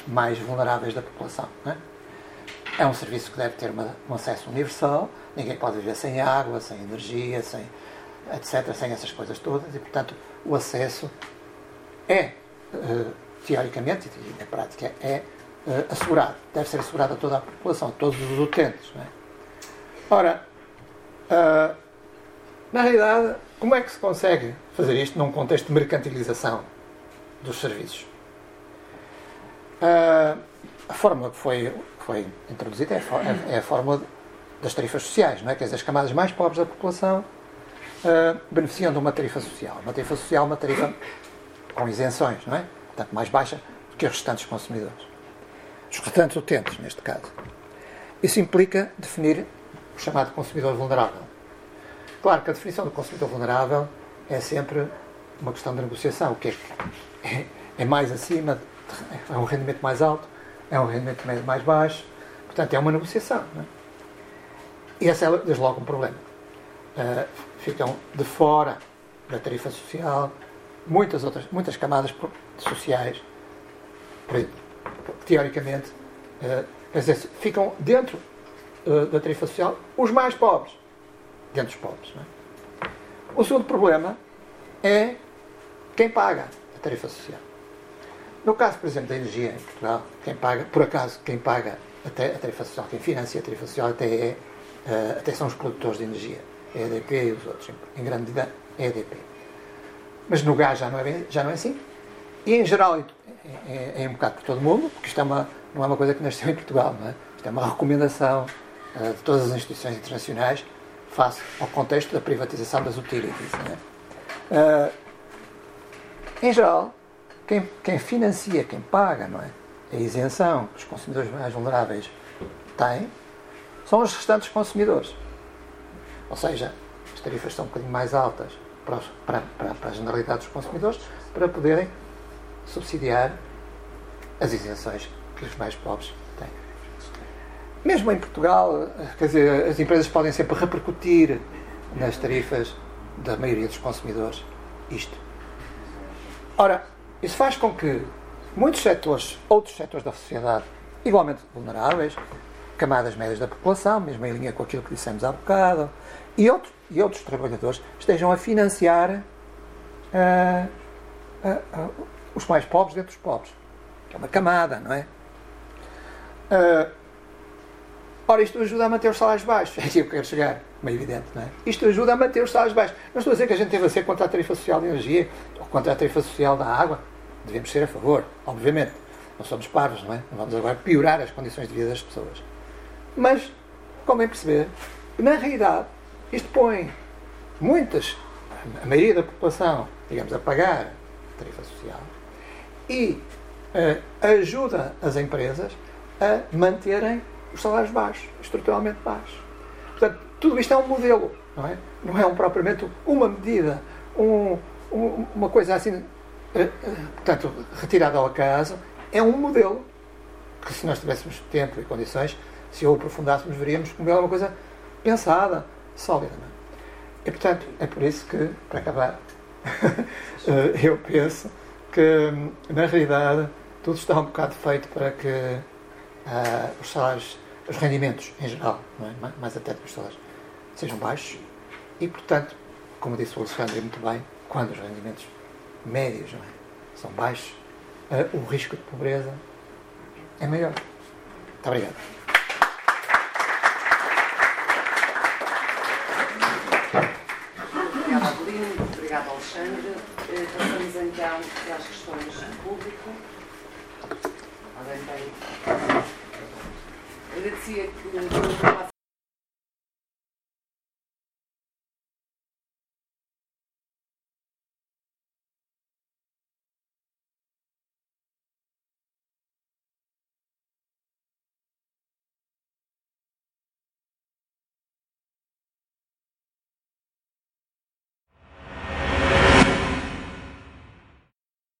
mais vulneráveis da população. É? é um serviço que deve ter uma, um acesso universal, ninguém pode viver sem água, sem energia, sem etc., sem essas coisas todas, e portanto o acesso é, uh, teoricamente e na prática, é uh, assegurado, deve ser assegurado a toda a população, a todos os utentes. É? Ora, uh, na realidade, como é que se consegue fazer isto num contexto de mercantilização dos serviços? a fórmula que foi, foi introduzida é a, é a fórmula das tarifas sociais, não é? Quer dizer, as camadas mais pobres da população uh, beneficiam de uma tarifa social. Uma tarifa social, uma tarifa com isenções, não é? Portanto, mais baixa do que os restantes consumidores. Os restantes utentes, neste caso. Isso implica definir o chamado consumidor vulnerável. Claro que a definição do consumidor vulnerável é sempre uma questão de negociação. O que é, é, é mais acima, é um rendimento mais alto, é um rendimento médio mais baixo. Portanto, é uma negociação. Não é? E esse é, desde logo, um problema. Uh, ficam de fora da tarifa social muitas outras muitas camadas sociais teoricamente uh, dizer, ficam dentro uh, da tarifa social os mais pobres dentro dos pobres é? o segundo problema é quem paga a tarifa social no caso por exemplo da energia em Portugal quem paga por acaso quem paga até a tarifa social quem financia a tarifa social até é uh, até são os produtores de energia EDP e os outros, em grande medida EDP. Mas no gás já não é, já não é assim. E em geral é, é, é, um bocado por todo o mundo, porque isto é uma, não é uma coisa que nasceu em Portugal, não é? Isto é uma recomendação uh, de todas as instituições internacionais face ao contexto da privatização das utilities. É? Uh, em geral, quem, quem, financia, quem paga não é? a isenção que os consumidores mais vulneráveis têm são os restantes consumidores. Ou seja, as tarifas são um bocadinho mais altas para, para, para a generalidade dos consumidores para poderem subsidiar as isenções que os mais pobres têm. Mesmo em Portugal, quer dizer, as empresas podem sempre repercutir nas tarifas da maioria dos consumidores isto. Ora, isso faz com que muitos setores, outros setores da sociedade, igualmente vulneráveis, camadas médias da população, mesmo em linha com aquilo que dissemos há bocado, e, outro, e outros trabalhadores estejam a financiar uh, uh, uh, os mais pobres dentro dos pobres. É uma camada, não é? ora, isto ajuda a manter os salários baixos. *laughs* É aqui que eu quero chegar, é evidente, não é? Isto ajuda a manter os salários baixos. Não estou a dizer que a gente deve ser contra a tarifa social de energia ou contra a tarifa social da água. Devemos ser a favor, obviamente. Não somos parvos, não é? Não vamos agora piorar as condições de vida das pessoas. Mas, como é perceber, na realidade, isto põe muitas, a maioria da população, digamos, a pagar a tarifa social e uh, ajuda as empresas a manterem os salários baixos, estruturalmente baixos. Portanto, tudo isto é um modelo, não é? Não é um, propriamente uma medida, um, um, uma coisa assim, uh, uh, portanto, retirada ao acaso. É um modelo que, se nós tivéssemos tempo e condições, se o aprofundássemos, veríamos como é uma coisa pensada, sólida. É? E, portanto, é por isso que, para acabar, *laughs* eh, eu penso que, na realidade, tudo está um bocado feito para que uh, os salários, os rendimentos em geral, é? mais até que os salários, sejam baixos e, portanto, como disse o Alexandre muito bem, quando os rendimentos médios é? são baixos, uh, o risco de pobreza é maior. Muito obrigado. Obrigada, Alexandre. Eh, passamos então às questões do público. Alguém tem? Agradecia que